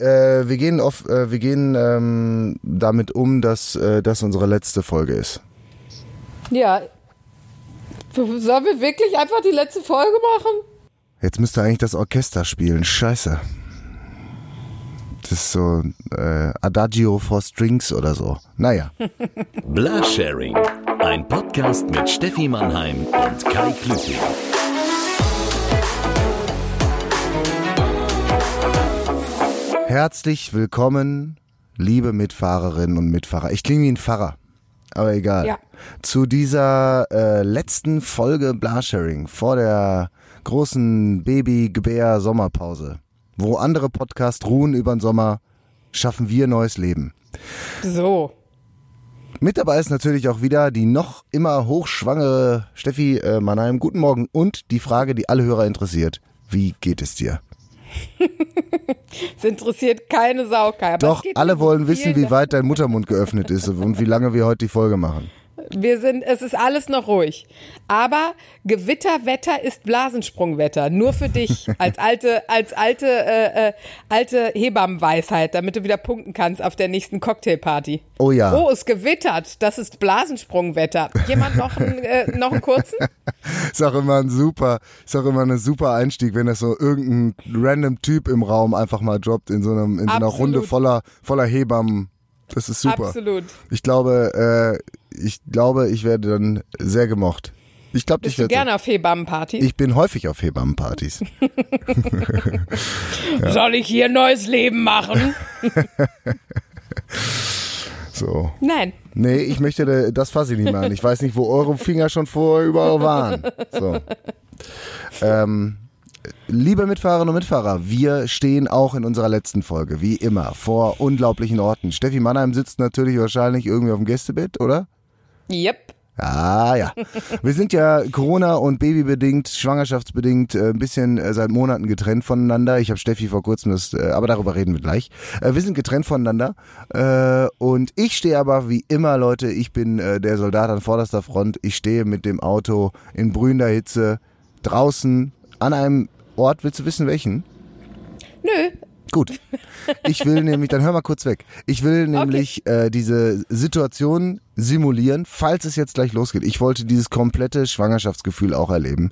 Äh, wir gehen auf, äh, wir gehen ähm, damit um, dass äh, das unsere letzte Folge ist. Ja. Sollen wir wirklich einfach die letzte Folge machen? Jetzt müsste eigentlich das Orchester spielen. Scheiße. Das ist so äh, Adagio for Strings oder so. Naja. Blasharing. Ein Podcast mit Steffi Mannheim und Kai Klüssing. Herzlich willkommen, liebe Mitfahrerinnen und Mitfahrer. Ich klinge wie ein Pfarrer, aber egal. Ja. Zu dieser äh, letzten Folge Blasharing vor der großen Baby-Gebär-Sommerpause, wo andere Podcasts ruhen über den Sommer, schaffen wir neues Leben. So. Mit dabei ist natürlich auch wieder die noch immer hochschwangere Steffi äh, Mannheim. Guten Morgen und die Frage, die alle Hörer interessiert. Wie geht es dir? Es interessiert keine Sau, Doch, alle wollen wissen, wie weit dein Muttermund geöffnet ist und wie lange wir heute die Folge machen. Wir sind, es ist alles noch ruhig. Aber Gewitterwetter ist Blasensprungwetter. Nur für dich. Als alte, als alte, äh, äh, alte Hebammenweisheit, damit du wieder punkten kannst auf der nächsten Cocktailparty. Oh ja. Oh, es gewittert. Das ist Blasensprungwetter. Jemand noch einen, äh, noch einen kurzen? Ist auch immer ein super, ist auch immer ein super Einstieg, wenn das so irgendein random Typ im Raum einfach mal droppt in so einem, in so einer Absolut. Runde voller, voller Hebammen. Das ist super. Absolut. Ich glaube, äh, ich glaube, ich werde dann sehr gemocht. Ich glaube, ich werde. gerne auf Hebammenpartys? Ich bin häufig auf Hebammenpartys. Soll ich hier ein neues Leben machen? So. Nein. Nee, ich möchte da- das fasse ich nicht mehr an. Ich weiß nicht, wo eure Finger schon vorher überall waren. So. Ähm, liebe Mitfahrerinnen und Mitfahrer, wir stehen auch in unserer letzten Folge, wie immer, vor unglaublichen Orten. Steffi Mannheim sitzt natürlich wahrscheinlich irgendwie auf dem Gästebett, oder? Yep. Ah ja. Wir sind ja Corona- und Babybedingt, schwangerschaftsbedingt äh, ein bisschen äh, seit Monaten getrennt voneinander. Ich habe Steffi vor kurzem das, äh, aber darüber reden wir gleich. Wir sind getrennt voneinander und ich stehe aber wie immer, Leute, ich bin der Soldat an vorderster Front. Ich stehe mit dem Auto in brühender Hitze draußen an einem Ort. Willst du wissen welchen? Nö. Gut. Ich will nämlich, dann hör mal kurz weg. Ich will nämlich äh, diese Situation simulieren, falls es jetzt gleich losgeht. Ich wollte dieses komplette Schwangerschaftsgefühl auch erleben.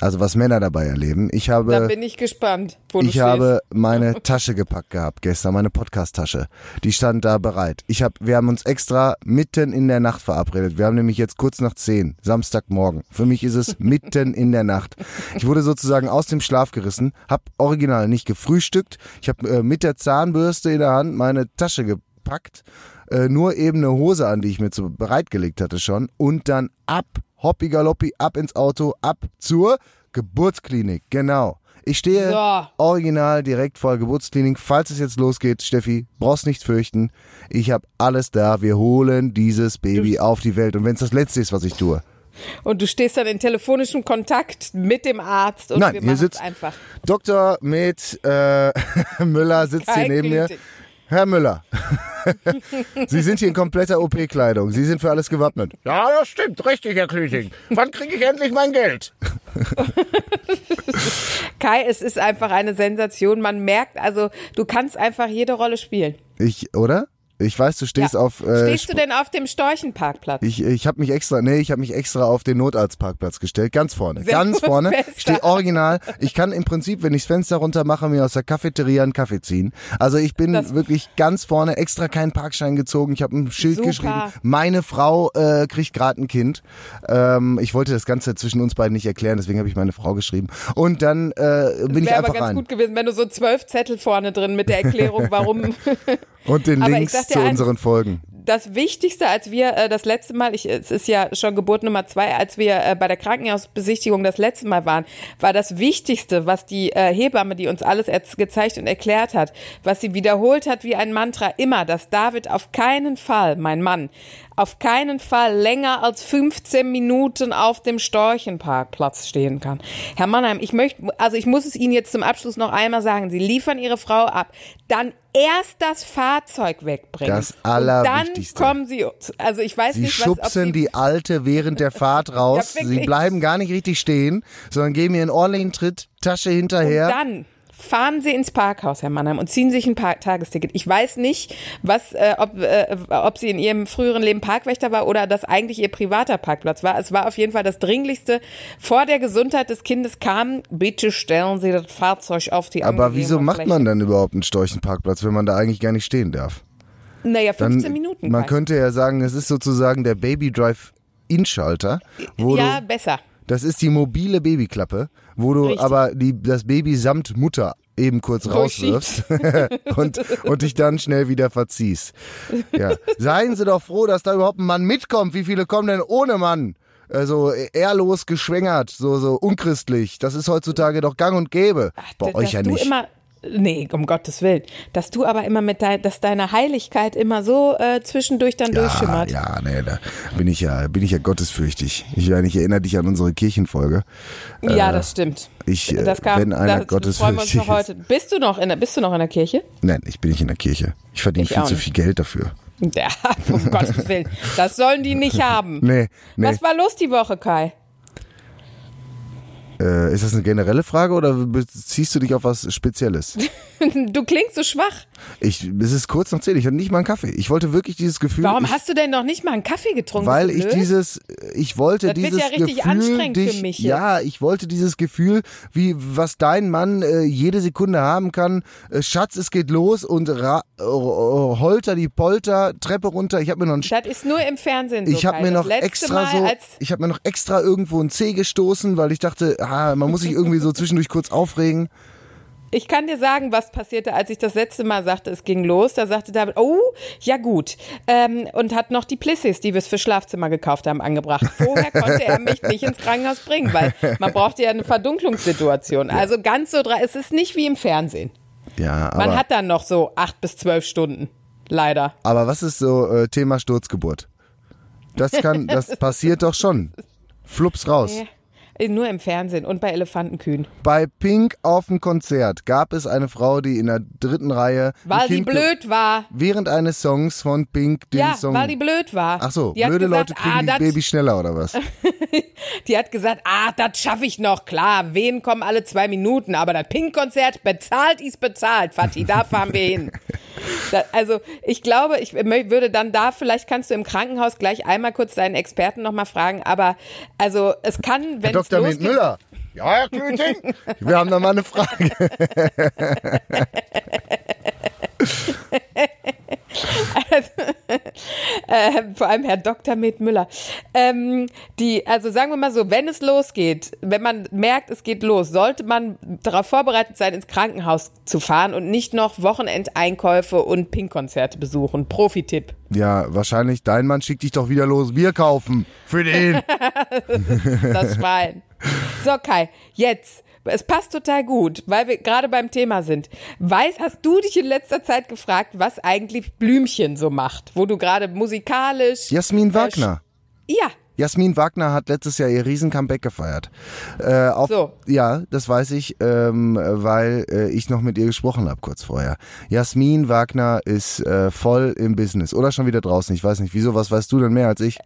Also was Männer dabei erleben. Ich Da habe, bin ich gespannt, wo du ich stehst. habe meine Tasche gepackt gehabt gestern, meine Podcast-Tasche. Die stand da bereit. Ich habe, wir haben uns extra mitten in der Nacht verabredet. Wir haben nämlich jetzt kurz nach zehn, Samstagmorgen. Für mich ist es mitten in der Nacht. Ich wurde sozusagen aus dem Schlaf gerissen, habe original nicht gefrühstückt. Ich habe äh, mit der Zahnbürste in der Hand meine Tasche gepackt, äh, nur eben eine Hose an, die ich mir zu bereitgelegt hatte schon und dann ab, hoppi galoppi, ab ins Auto, ab zur Geburtsklinik. Genau. Ich stehe So. original direkt vor der Geburtsklinik. Falls es jetzt losgeht, Steffi, brauchst nicht fürchten. Ich habe alles da. Wir holen dieses Baby auf die Welt. Und wenn es das Letzte ist, was ich tue. Und du stehst dann in telefonischem Kontakt mit dem Arzt und Nein, wir hier machen sitzt einfach. Dr. Med äh, Müller sitzt hier Kein neben mir. Herr Müller, Sie sind hier in kompletter OP-Kleidung. Sie sind für alles gewappnet. Ja, das stimmt, richtig, Herr Klüting. Wann kriege ich endlich mein Geld? Kai, es ist einfach eine Sensation. Man merkt, also du kannst einfach jede Rolle spielen. Ich, oder? Ich weiß, du stehst Ja. auf. Äh, Stehst du denn auf dem Storchenparkplatz? Ich, ich habe mich extra, nee, ich habe mich extra auf den Notarztparkplatz gestellt, ganz vorne, Sehr ganz vorne. bester. Ich stehe original. Ich kann im Prinzip, wenn ich das Fenster runter mache, mir aus der Cafeteria einen Kaffee ziehen. Also ich bin Das- wirklich ganz vorne, extra keinen Parkschein gezogen. Ich habe ein Schild Super. geschrieben. Meine Frau äh, kriegt gerade ein Kind. Ähm, ich wollte das Ganze zwischen uns beiden nicht erklären, deswegen habe ich meine Frau geschrieben. Und dann äh, bin ich Wäre einfach aber ganz rein. gut gewesen, wenn du so zwölf Zettel vorne drin mit der Erklärung, warum. Und den Aber Links zu eins, unseren Folgen. das Wichtigste, als wir äh, das letzte Mal, ich, es ist ja schon Geburt Nummer zwei, als wir äh, bei der Krankenhausbesichtigung das letzte Mal waren, war das Wichtigste, was die äh, Hebamme, die uns alles gezeigt und erklärt hat, was sie wiederholt hat wie ein Mantra, immer, dass David auf keinen Fall, mein Mann, auf keinen Fall länger als 15 Minuten auf dem Storchenparkplatz stehen kann. Herr Mannheim, ich möchte, also ich muss es Ihnen jetzt zum Abschluss noch einmal sagen, Sie liefern Ihre Frau ab, dann erst das Fahrzeug wegbringen. Das Und dann Allerwichtigste. kommen Sie, also ich weiß Sie nicht, was, ob schubsen Sie, die Alte während der Fahrt raus. Ja, Sie bleiben gar nicht richtig stehen, sondern geben ihr einen ordentlichen Tritt, Tasche hinterher. und dann fahren Sie ins Parkhaus, Herr Mannheim, und ziehen sich ein Park Tagesticket. Ich weiß nicht, was, äh, ob, äh, ob sie in ihrem früheren Leben Parkwächter war oder das eigentlich ihr privater Parkplatz war. Es war auf jeden Fall das Dringlichste. Vor der Gesundheit des Kindes kam, bitte stellen Sie das Fahrzeug auf die Aber wieso macht man dann überhaupt einen Storchenparkplatz, wenn man da eigentlich gar nicht stehen darf? Naja, Dann, 15 Minuten. Man Kai. könnte ja sagen, es ist sozusagen der Baby Drive In-Schalter, wo ja, besser. Das ist die mobile Babyklappe, wo du Richtig. aber die, das Baby samt Mutter eben kurz rauswirfst und, und dich dann schnell wieder verziehst. Ja. Seien Sie doch froh, dass da überhaupt ein Mann mitkommt. Wie viele kommen denn ohne Mann? Also ehrlos geschwängert, so, so unchristlich. Das ist heutzutage doch gang und gäbe. Bei dass euch ja nicht. immer Nee, um Gottes Willen. Dass du aber immer mit dein, dass deine Heiligkeit immer so äh, zwischendurch dann Ja, durchschimmert. ja, nee, da bin ich ja, bin ich ja gottesfürchtig. Ich, meine, ich erinnere dich an unsere Kirchenfolge. Ja, das stimmt. Ich, äh, das kam, wenn einer das, das freuen wir uns gottesfürchtig noch heute. Bist du noch in der, bist du noch in der Kirche? Nein, ich bin nicht in der Kirche. Ich verdiene Ich viel zu viel Geld dafür. Ja, um Gottes Willen. Das sollen die nicht haben. Nee, nee. Was war los die Woche, Kai? Äh, ist das eine generelle Frage oder beziehst du dich auf was Spezielles? Du klingst so schwach. Ich, es ist kurz nach zehn, ich hatte nicht mal einen Kaffee. Ich wollte wirklich dieses Gefühl. Warum ich, hast du denn noch nicht mal einen Kaffee getrunken? weil ich dieses, ich wollte Das wird dieses ja richtig Gefühl, anstrengend für dich, mich jetzt. ja, ich wollte dieses Gefühl, wie was dein Mann äh, jede Sekunde haben kann. Äh, Schatz, es geht los und ra äh, Holter die Polter Treppe runter. Ich habe mir noch einen Das ist nur im Fernsehen so. Ich habe mir noch extra Mal, so, ich habe mir noch extra irgendwo ein C gestoßen, weil ich dachte, man muss sich irgendwie so zwischendurch kurz aufregen. ich kann dir sagen, was passierte, als ich das letzte Mal sagte, es ging los. Da sagte David, oh, ja gut. Ähm, und hat noch die Plissis, die wir fürs Schlafzimmer gekauft haben, angebracht. Vorher konnte er mich nicht ins Krankenhaus bringen, weil man brauchte ja eine Verdunklungssituation. Also ganz so dran. Es ist nicht wie im Fernsehen. Ja, Man aber, hat dann noch so acht bis zwölf Stunden. Leider. aber was ist so äh, Thema Sturzgeburt? Das kann, das passiert doch schon. Flups raus. Ja. Nur im Fernsehen und bei Elefantenkühen. Bei Pink auf dem Konzert gab es eine Frau, die in der dritten Reihe Weil ge- blöd war. während eines Songs von Pink den Ja, Song. weil die blöd war. Ach so, die blöde gesagt, Leute kriegen ah, die das- Babys schneller oder was? Die hat gesagt, ah, das schaffe ich noch. Klar, wen kommen alle zwei Minuten, aber das Pink-Konzert bezahlt ist bezahlt, Fatih, da fahren wir hin. Also ich glaube, ich würde dann da, vielleicht kannst du im Krankenhaus gleich einmal kurz deinen Experten nochmal fragen, aber also es kann, wenn es Losgeht, Müller. Ja, Herr Klüting? Wir haben da mal eine Frage. äh, vor allem Herr Dr. Med Müller. Ähm, die, also sagen wir mal so, wenn es losgeht, wenn man merkt, es geht los, sollte man darauf vorbereitet sein, ins Krankenhaus zu fahren und nicht noch Wochenendeinkäufe und Pink-Konzerte besuchen. Profi-Tipp. Ja, wahrscheinlich dein Mann schickt dich doch wieder los. Bier kaufen. Für den. Das Schwein. So, Kai, jetzt. Es passt total gut, weil wir gerade beim Thema sind. Weiß, hast du dich in letzter Zeit gefragt, was eigentlich Blümchen so macht? Wo du gerade musikalisch. Jasmin äh, Wagner. Ja, Jasmin Wagner hat letztes Jahr ihr riesen Comeback gefeiert. Äh, auf, So. Ja, das weiß ich, ähm, weil äh, ich noch mit ihr gesprochen habe kurz vorher. Jasmin Wagner ist äh, voll im Business oder schon wieder draußen. Ich weiß nicht, wieso, was weißt du denn mehr als ich?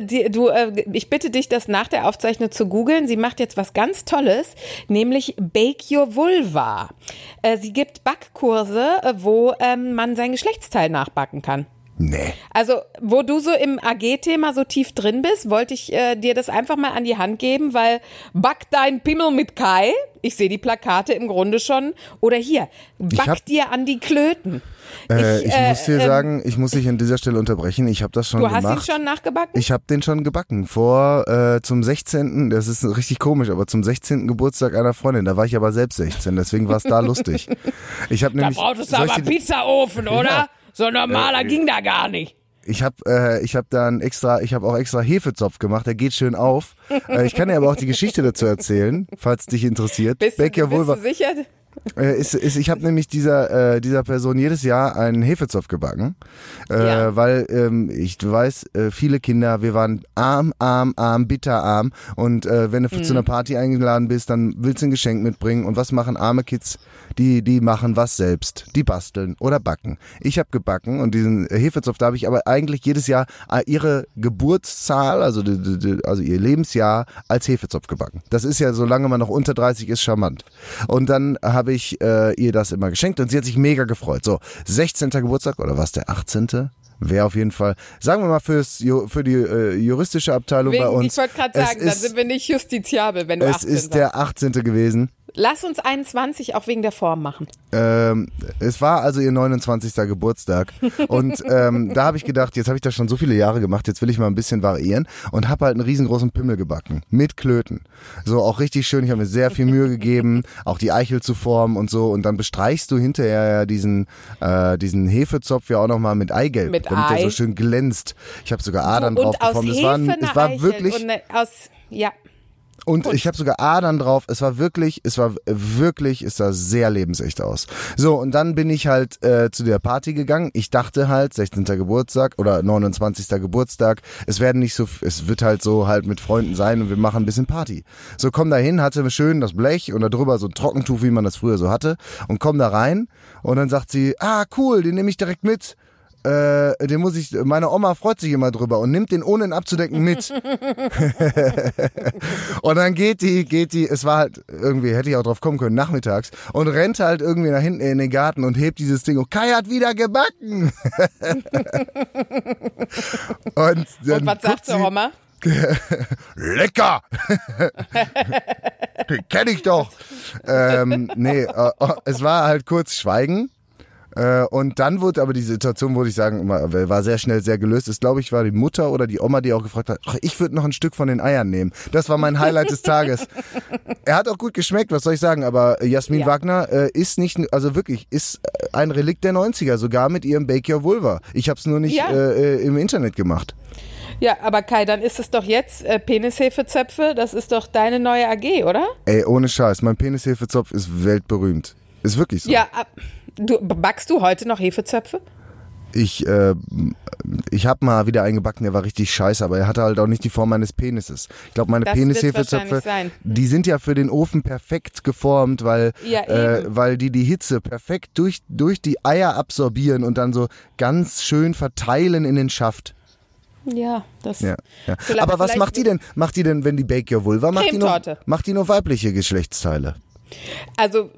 Die, du, äh, ich bitte dich, das nach der Aufzeichnung zu googeln. Sie macht jetzt was ganz Tolles, nämlich Bake Your Vulva. Äh, sie gibt Backkurse, äh, wo ähm, man sein Geschlechtsteil nachbacken kann. Nee. Also, wo du so im AG-Thema so tief drin bist, wollte ich äh, dir das einfach mal an die Hand geben, weil back dein Pimmel mit Kai. Ich sehe die Plakate im Grunde schon. Oder hier, back hab- dir an die Klöten. Äh, ich äh, muss dir ähm, sagen, ich muss dich an dieser Stelle unterbrechen. Ich habe das schon Du hast gemacht. ihn schon nachgebacken? Ich habe den schon gebacken. Vor äh, zum 16. Das ist richtig komisch, aber zum 16. Geburtstag einer Freundin. Da war ich aber selbst 16, deswegen war es da lustig. Ich habe da nämlich. brauchtest du ich aber Pizzaofen, oder? Ja. So normaler ging da gar nicht. Ich habe äh, ich hab dann extra, ich habe auch extra Hefezopf gemacht, der geht schön auf. äh, ich kann dir aber auch die Geschichte dazu erzählen, falls dich interessiert. Bist, du, Bake Your bist du sicher? Äh, ist, ist, ich habe nämlich dieser, äh, dieser Person jedes Jahr einen Hefezopf gebacken, äh, Ja. weil ähm, ich du weißt, äh, viele Kinder, wir waren arm, arm, arm, bitterarm und äh, wenn du Mhm. zu einer Party eingeladen bist, dann willst du ein Geschenk mitbringen und was machen arme Kids? Die, die machen was selbst, die basteln oder backen. Ich habe gebacken und diesen Hefezopf, da habe ich aber eigentlich jedes Jahr äh, ihre Geburtszahl, also, die, die, also ihr Lebensjahr als Hefezopf gebacken. Das ist ja, solange man noch unter 30 ist, charmant. Und dann habe habe ich äh, ihr das immer geschenkt und sie hat sich mega gefreut. So, 16. Geburtstag oder was der 18.? Wäre auf jeden Fall, sagen wir mal fürs, für die äh, juristische Abteilung bei Wegen, uns. ich wollte gerade sagen, dann sind wir nicht justiziabel, wenn du Es 18 ist sagst. der 18. gewesen. Lass uns 21 auch wegen der Form machen. Ähm, es war also ihr 29. Geburtstag und ähm, da habe ich gedacht, jetzt habe ich das schon so viele Jahre gemacht, jetzt will ich mal ein bisschen variieren und habe halt einen riesengroßen Pimmel gebacken mit Klöten. So auch richtig schön, ich habe mir sehr viel Mühe gegeben, auch die Eichel zu formen und so und dann bestreichst du hinterher ja diesen äh, diesen Hefezopf ja auch nochmal mit Eigelb, Mit damit der Ei. so schön glänzt. Ich habe sogar Adern drauf und aus geformt. Es war, es war wirklich und eine, aus ja. Und ich habe sogar Adern drauf. Es war wirklich, es war wirklich, es sah sehr lebensecht aus. So, und dann bin ich halt äh, zu der Party gegangen. Ich dachte halt, 16. Geburtstag oder 29. Geburtstag, es werden nicht so, es wird halt so halt mit Freunden sein und wir machen ein bisschen Party. So, komm da hin, hatte schön das Blech und da drüber so ein Trockentuch, wie man das früher so hatte. Und komm da rein und dann sagt sie, ah cool, den nehme ich direkt mit. Äh, den muss ich, meine Oma freut sich immer drüber und nimmt den ohne ihn abzudecken mit. Und dann geht die, geht die, es war halt irgendwie, hätte ich auch drauf kommen können, nachmittags, und rennt halt irgendwie nach hinten in den Garten und hebt dieses Ding und Kai hat wieder gebacken. und dann Und was sagt sie, Oma? Lecker! Den kenn ich doch. ähm, nee, äh, äh, es war halt kurz Schweigen. Äh, und dann wurde aber die Situation, würde ich sagen, immer- war sehr schnell sehr gelöst. Es glaube ich war die Mutter oder die Oma, die auch gefragt hat, ich würde noch ein Stück von den Eiern nehmen. Das war mein Highlight des Tages. Er hat auch gut geschmeckt, was soll ich sagen, aber Jasmin Ja. Wagner äh, ist nicht, also wirklich, ist äh, ein Relikt der 90er, sogar mit ihrem Bake Your Vulva. Ich habe es nur nicht Ja. äh, äh, im Internet gemacht. Ja, aber Kai, dann ist es doch jetzt äh, Penishefezöpfe, das ist doch deine neue AG, oder? Ey, ohne Scheiß, mein Penishefezopf ist weltberühmt. Ist wirklich so. Ja, ab, du, backst du heute noch Hefezöpfe? Ich, äh, ich habe mal wieder einen gebacken, der war richtig scheiße, aber er hatte halt auch nicht die Form meines Penises. Ich glaube, meine Penishefezöpfe, die sind ja für den Ofen perfekt geformt, weil, Ja, äh, weil die die Hitze perfekt durch, durch die Eier absorbieren und dann so ganz schön verteilen in den Schaft. Ja, das. Ja, ja. Aber was macht die denn? Macht die denn, wenn die Bake Your Vulva macht, die nur, macht die nur weibliche Geschlechtsteile? Also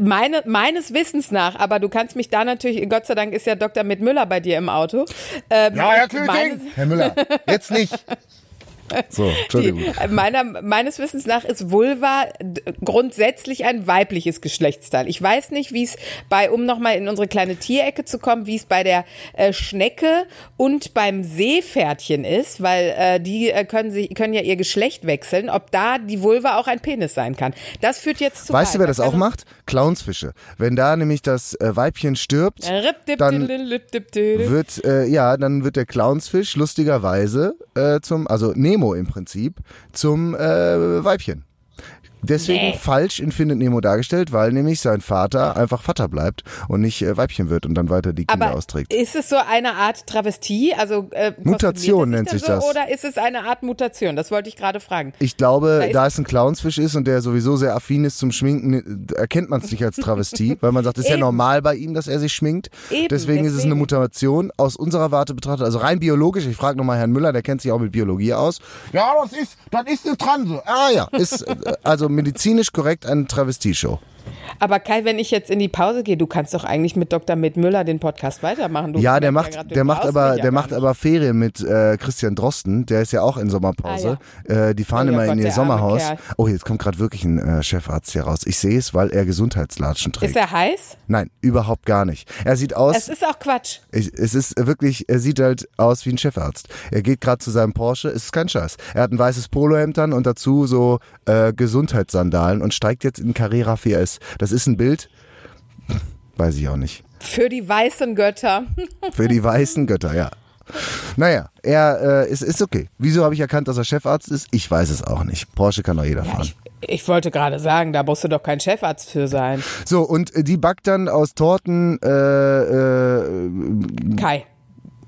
meine, meines Wissens nach, aber du kannst mich da natürlich, Gott sei Dank ist ja Dr. Mit Müller bei dir im Auto. Ähm, Ja, Herr Klüting. Herr Müller, jetzt nicht. So, Entschuldigung. die, äh, meiner, meines Wissens nach ist Vulva grundsätzlich ein weibliches Geschlechtsteil. Ich weiß nicht, wie es bei, um nochmal in unsere kleine Tierecke zu kommen, wie es bei der äh, Schnecke und beim Seepferdchen ist, weil äh, die äh, können, sie, können ja ihr Geschlecht wechseln, ob da die Vulva auch ein Penis sein kann. Das führt jetzt zu Weißt du, wer das auch macht? Clownsfische. Wenn da nämlich das äh, Weibchen stirbt, dann wird äh, ja, dann wird der Clownsfisch lustigerweise äh, zum, also Nemo im Prinzip zum äh, Weibchen. Deswegen Nee. falsch in Findet Nemo dargestellt, weil nämlich sein Vater einfach Vater bleibt und nicht äh, Weibchen wird und dann weiter die Kinder Aber austrägt. ist es so eine Art Travestie? Also äh, Mutation nennt sich dann das. so, Oder ist es eine Art Mutation? Das wollte ich gerade fragen. Ich glaube, Da ist- da es ein Clownsfisch ist und der sowieso sehr affin ist zum Schminken, erkennt man es nicht als Travestie, weil man sagt, es ist ja Eben. normal bei ihm, dass er sich schminkt. Eben, deswegen, ist es eine deswegen. Mutation aus unserer Warte betrachtet, also rein biologisch. Ich frage nochmal Herrn Müller, der kennt sich auch mit Biologie aus. Ja, das ist, das ist eine Transe. Ah ja, ist äh, also medizinisch korrekt eine Travestieshow. Aber Kai, wenn ich jetzt in die Pause gehe, du kannst doch eigentlich mit Dr. Mit Müller den Podcast weitermachen. Du Ja, der macht, du der macht aber, ja der macht aber Ferien mit äh, Christian Drosten. Der ist ja auch in Sommerpause. Äh, die fahren Oh ja immer Gott, in ihr Sommerhaus. Oh, jetzt kommt gerade wirklich ein äh, Chefarzt hier raus. Ich sehe es, weil er Gesundheitslatschen trägt. Ist er heiß? Nein, überhaupt gar nicht. Er sieht aus. Es ist auch Quatsch. Ich, es ist wirklich, er sieht halt aus wie ein Chefarzt. Er geht gerade zu seinem Porsche, es ist kein Scheiß. Er hat ein weißes Polohemd an und dazu so äh, Gesundheitssandalen und steigt jetzt in Carrera 4S. Das ist ein Bild, weiß ich auch nicht. Für die weißen Götter. Für die weißen Götter, ja. Naja, er äh, ist, ist okay. Wieso habe ich erkannt, dass er Chefarzt ist? Ich weiß es auch nicht. Porsche kann doch jeder fahren. Ich, ich wollte gerade sagen, da musst du doch kein Chefarzt für sein. So, und äh, die backt dann aus Torten, äh, äh, Kai,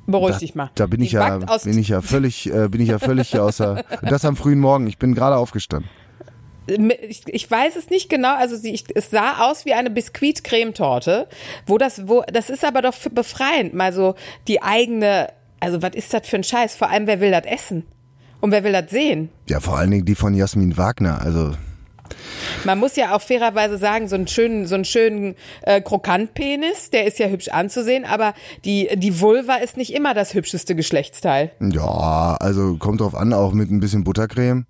beruhig dich mal. da bin Die ich ja, bin ich ja völlig, äh, bin ich ja völlig hier außer, das am frühen Morgen. Ich bin gerade aufgestanden. Ich, ich weiß es nicht genau, also sie, ich, es sah aus wie eine Biskuit-Cremetorte, wo das, wo, das ist aber doch befreiend, mal so die eigene, also was ist das für ein Scheiß? Vor allem, wer will das essen? Und wer will das sehen? Ja, vor allen Dingen die von Jasmin Wagner. Also, Man muss ja auch fairerweise sagen, so einen schönen, so einen schönen äh, Krokantpenis, der ist ja hübsch anzusehen, aber die, die Vulva ist nicht immer das hübscheste Geschlechtsteil. Ja, also kommt drauf an, auch mit ein bisschen Buttercreme.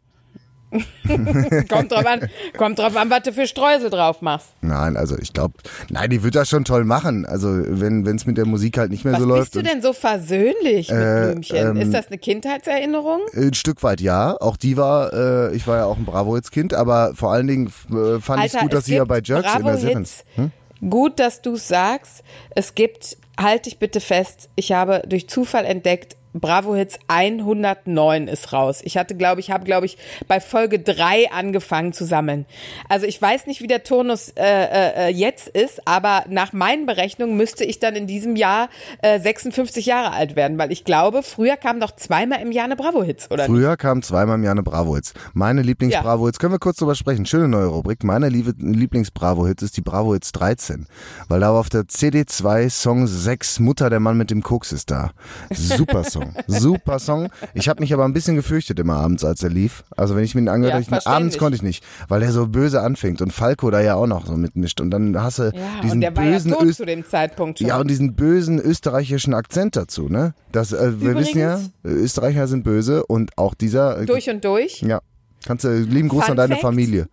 kommt drauf an, kommt drauf an, was du für Streusel drauf machst. Nein, also ich glaube, nein, die wird das schon toll machen. Also wenn es mit der Musik halt nicht mehr Was so läuft. bist du denn so versöhnlich mit Äh, Blümchen? ähm, ist das eine Kindheitserinnerung? Ein Stück weit ja. Auch die war, äh, ich war ja auch ein Bravo-Hits-Kind, aber vor allen Dingen äh, fand ich Alter, gut, dass es sie ja bei Jerks in der Serie. Bravo-Hits. Gut, dass du es sagst. Es gibt, halt dich bitte fest, ich habe durch Zufall entdeckt, Bravo Hits 109 ist raus. Ich hatte, glaube ich, habe, glaube ich, bei Folge 3 angefangen zu sammeln. Also ich weiß nicht, wie der Turnus äh, äh, jetzt ist, aber nach meinen Berechnungen müsste ich dann in diesem Jahr äh, 56 Jahre alt werden, weil ich glaube, früher kam doch zweimal im Jahr eine Bravo Hits, oder? nicht? Früher kam zweimal im Jahr eine Bravo-Hits. Meine Lieblings-Bravo-Hits, können wir kurz drüber sprechen, schöne neue Rubrik. Meine Liebe- Lieblings-Bravo-Hits ist die Bravo-Hits 13, weil da war auf der CD2 Song 6 Mutter, der Mann mit dem Koks ist da. Super Song, super Song. Ich habe mich aber ein bisschen gefürchtet immer abends, als er lief. Also wenn ich mir ihn angehört Ja, habe, ich- abends konnte ich nicht, weil er so böse anfängt und Falco da ja auch noch so mitmischt und dann hasse Ja, diesen und der war ja bösen tot Öst zu dem Zeitpunkt schon. ja, und diesen bösen österreichischen Akzent dazu, ne? Das, äh, wir Übrigens- wissen ja, Österreicher sind böse und auch dieser. Äh, durch und durch. Ja. Kannst du, lieben Gruß Fun an deine Fact. Familie.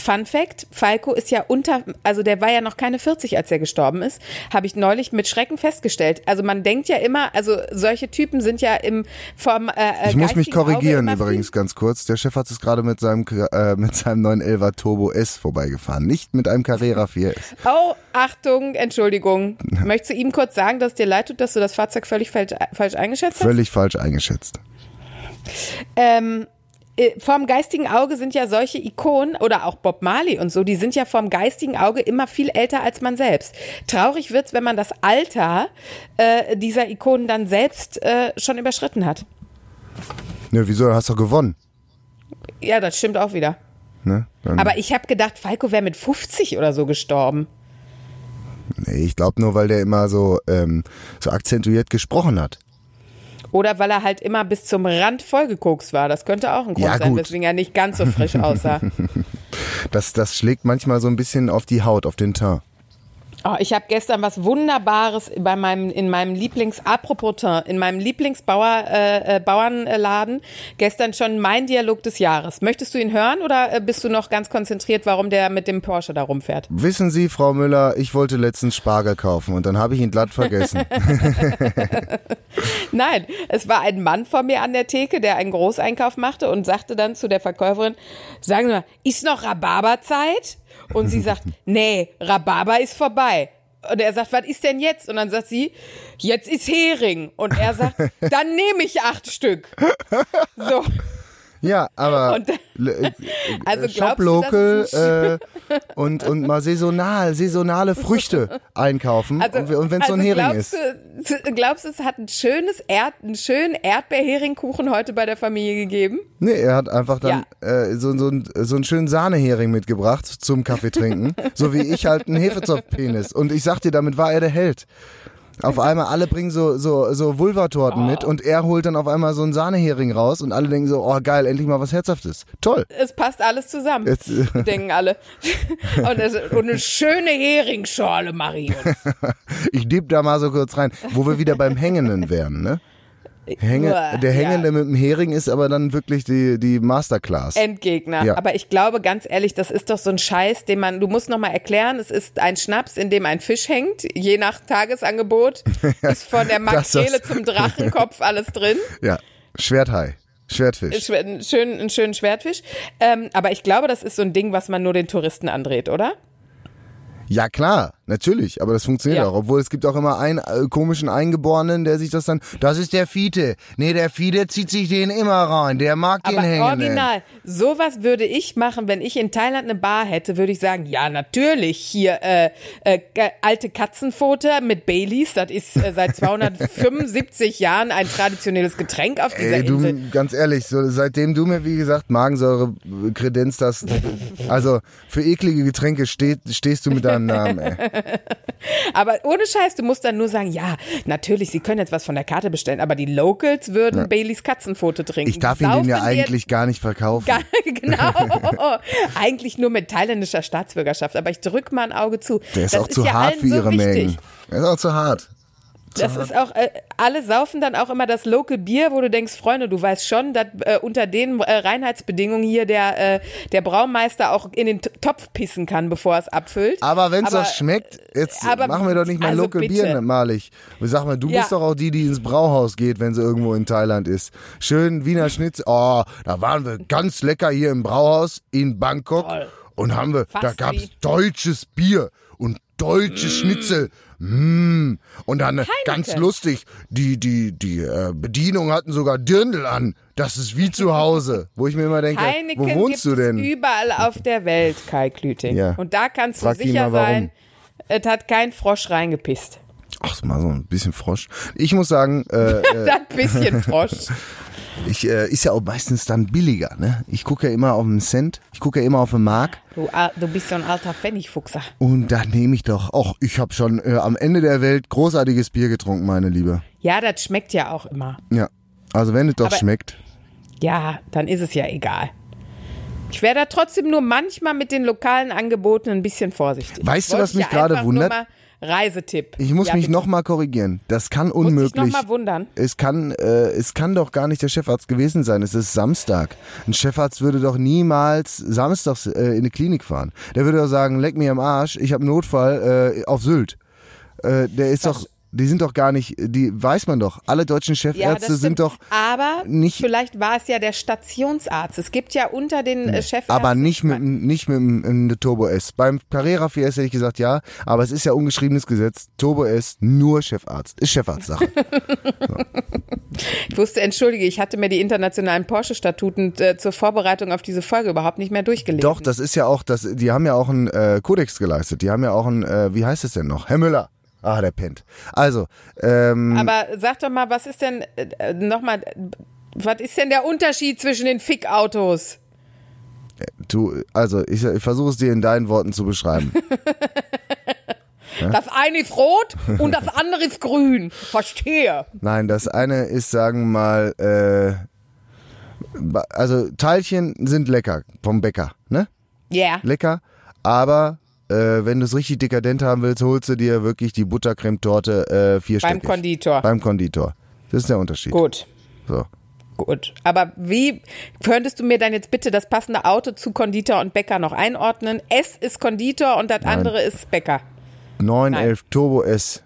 Fun Fact, Falco ist ja unter, also der war ja noch keine 40, als er gestorben ist, habe ich neulich mit Schrecken festgestellt. Also man denkt ja immer, also solche Typen sind ja im vom äh, Ich muss mich korrigieren übrigens ganz kurz. Der Chef hat es gerade mit seinem äh, mit seinem 911 Turbo S vorbeigefahren, nicht mit einem Carrera 4S. viel- Oh, Achtung, Entschuldigung. Möchtest du ihm kurz sagen, dass es dir leid tut, dass du das Fahrzeug völlig falsch, falsch eingeschätzt hast? Völlig falsch eingeschätzt. Ähm, äh, vorm geistigen Auge sind ja solche Ikonen oder auch Bob Marley und so, die sind ja vorm geistigen Auge immer viel älter als man selbst. Traurig wird's, wenn man das Alter äh, dieser Ikonen dann selbst äh, schon überschritten hat. Ne, wieso? Hast du gewonnen? Ja, das stimmt auch wieder. Ne? Aber ich habe gedacht, Falco wäre mit 50 oder so gestorben. nee, ich glaube nur, weil der immer so ähm, so akzentuiert gesprochen hat. Oder weil er halt immer bis zum Rand vollgekokst war. Das könnte auch ein Grund Ja, sein, weswegen er nicht ganz so frisch aussah. Das das schlägt manchmal so ein bisschen auf die Haut, auf den Teint. Oh, ich habe gestern was Wunderbares bei meinem, in meinem Lieblings, apropos in meinem Lieblingsbauer, äh, äh, Bauernladen gestern schon mein Dialog des Jahres. Möchtest du ihn hören oder äh, bist du noch ganz konzentriert, warum der mit dem Porsche da rumfährt? Wissen Sie, Frau Müller, ich wollte letztens Spargel kaufen und dann habe ich ihn glatt vergessen. Nein, es war ein Mann vor mir an der Theke, der einen Großeinkauf machte und sagte dann zu der Verkäuferin, sagen Sie mal, ist noch Rhabarberzeit? Und sie sagt, nee, Rhabarber ist vorbei. Und er sagt, was ist denn jetzt? Und dann sagt sie, jetzt ist Hering. Und er sagt, dann nehme ich acht Stück. So, Ja, aber Und- l- äh, Also Shop Local äh, und, und mal saisonal, saisonale Früchte einkaufen. also, und und wenn es so ein also Hering glaubst ist. Du, glaubst du, es hat ein schönes Erd, einen schönen Erdbeerheringkuchen heute bei der Familie gegeben? Nee, er hat einfach dann äh, so, so, so einen schönen Sahnehering mitgebracht zum Kaffee trinken. so wie ich halt einen Hefezopfpenis. Und ich sag dir, damit war er der Held. Auf einmal alle bringen so, so, so Vulvatorten mit und er holt dann auf einmal so einen Sahnehering raus und alle denken so, oh geil, endlich mal was Herzhaftes. Toll. Es passt alles zusammen. Jetzt, äh, denken alle. Und, es, und eine schöne Heringsschorle, Marion. Ich dieb da mal so kurz rein, wo wir wieder beim Hängenden wären, ne? Hänge, der Hängende ja. mit dem Hering ist aber dann wirklich die, die Masterclass. Endgegner. Ja. Aber ich glaube, ganz ehrlich, das ist doch so ein Scheiß, den man, du musst noch mal erklären, es ist ein Schnaps, in dem ein Fisch hängt, je nach Tagesangebot, ist von der Makrele zum Drachenkopf alles drin. Ja, Schwerthai, Schwertfisch. Schwer- Einen schönen, einen schönen Schwertfisch. Ähm, aber ich glaube, das ist so ein Ding, was man nur den Touristen andreht, oder? Ja klar, natürlich, aber das funktioniert Ja. auch. Obwohl es gibt auch immer einen äh, komischen Eingeborenen, der sich das dann, das ist der Fiete. Nee, der Fiete zieht sich den immer rein, der mag den Aber Hängenden. original, sowas würde ich machen, wenn ich in Thailand eine Bar hätte, würde ich sagen, ja, natürlich, hier äh, äh, ge- alte Katzenpfote mit Baileys, das ist äh, seit 275 Jahren ein traditionelles Getränk auf dieser Ey, du, Insel. ganz ehrlich, so, seitdem du mir, wie gesagt, Magensäure äh, kredenzt hast, also für eklige Getränke steh, stehst du mit deinem Namen, ey. Aber ohne Scheiß, du musst dann nur sagen, ja, natürlich, sie können jetzt was von der Karte bestellen, aber die Locals würden Baileys Katzenfoto trinken. Ich darf ihn ja eigentlich gar nicht verkaufen. Gar, genau. Eigentlich nur mit thailändischer Staatsbürgerschaft. Aber ich drück mal ein Auge zu. Der ist das auch zu ja hart für so ihre wichtig. Mägen. Der ist auch zu hart. Das ist auch, äh, alle saufen dann auch immer das Local Bier, wo du denkst, Freunde, du weißt schon, dass äh, unter den äh, Reinheitsbedingungen hier der, äh, der Braumeister auch in den Topf pissen kann, bevor es abfüllt. Aber wenn es doch schmeckt, jetzt aber- machen wir doch nicht mal also Local bitte. Bier malig. Sag mal, du Ja. bist doch auch die, die ins Brauhaus geht, wenn sie irgendwo in Thailand ist. Schön Wiener Schnitzel. Oh, da waren wir ganz lecker hier im Brauhaus in Bangkok. Toll. Und haben wir, Fast da gab's wie- deutsches Bier und deutsche Schnitzel. Mm. Und dann äh, ganz lustig, die, die, die äh, Bedienung hatten sogar Dirndl an. Das ist wie zu Hause. Wo ich mir immer denke, Heineken wo wohnst du denn? überall auf der Welt, Kai Klüting. Ja. Und da kannst du Frag sicher sein, es hat kein Frosch reingepisst. Ach, mal so ein bisschen Frosch. Ich muss sagen, äh, Das bisschen Frosch. Ich äh, ist ja auch meistens dann billiger, ne? Ich gucke ja immer auf den Cent, ich gucke ja immer auf den Mark Du, du bist so ein alter Pfennigfuchser. und da nehme ich doch, ach, ich habe schon äh, am Ende der Welt großartiges Bier getrunken, meine Liebe. Ja, das schmeckt ja auch immer. Ja. Also wenn es doch Aber- schmeckt. Ja, dann ist es ja egal. Ich wäre da trotzdem nur manchmal mit den lokalen Angeboten ein bisschen vorsichtig. Weißt du, was mich gerade wundert? Mal Reisetipp. Ich muss ja, mich bitte. noch mal korrigieren. Das kann Muss unmöglich. noch mal wundern. Es kann, äh, es kann doch gar nicht der Chefarzt gewesen sein. Es ist Samstag. Ein Chefarzt würde doch niemals samstags äh, in eine Klinik fahren. Der würde doch sagen, leck mir am Arsch, ich habe einen Notfall äh, auf Sylt. Äh, der ist doch, die sind doch gar nicht, die weiß man doch. Alle deutschen Ja, Chefärzte das sind doch Aber nicht- vielleicht war es ja der Stationsarzt. Es gibt ja unter den äh, Chefärzten. Aber nicht mit, dem- nicht mit dem Turbo S. Beim Carrera 4S hätte ich gesagt, ja, aber es ist ja ungeschriebenes Gesetz. Turbo S, nur Chefarzt. Ist Chefarztsache. Ich wusste, entschuldige, ich hatte mir die internationalen Porsche-Statuten äh, zur Vorbereitung auf diese Folge überhaupt nicht mehr durchgelesen. Doch, das ist ja auch, das, die haben ja auch einen äh, Kodex geleistet. Die haben ja auch einen, äh, wie heißt es denn noch? Herr Müller. Ah, der pennt. Also, ähm, Aber sag doch mal, was ist denn, äh, nochmal, was ist denn der Unterschied zwischen den Fickautos? du, also ich, ich versuche es dir in deinen Worten zu beschreiben. Das eine ist rot und das andere ist grün. Verstehe. Nein, das eine ist, sagen wir mal, äh, also Teilchen sind lecker vom Bäcker, ne? Ja. lecker, aber äh, wenn du es richtig dekadent haben willst, holst du dir wirklich die Buttercremetorte äh, vierstöckig. Beim Konditor. Beim Konditor. Das ist der Unterschied. Gut. So. Gut. Aber wie könntest du mir dann jetzt bitte das passende Auto zu Konditor und Bäcker noch einordnen? S ist Konditor und das andere ist Bäcker. 911 Turbo S.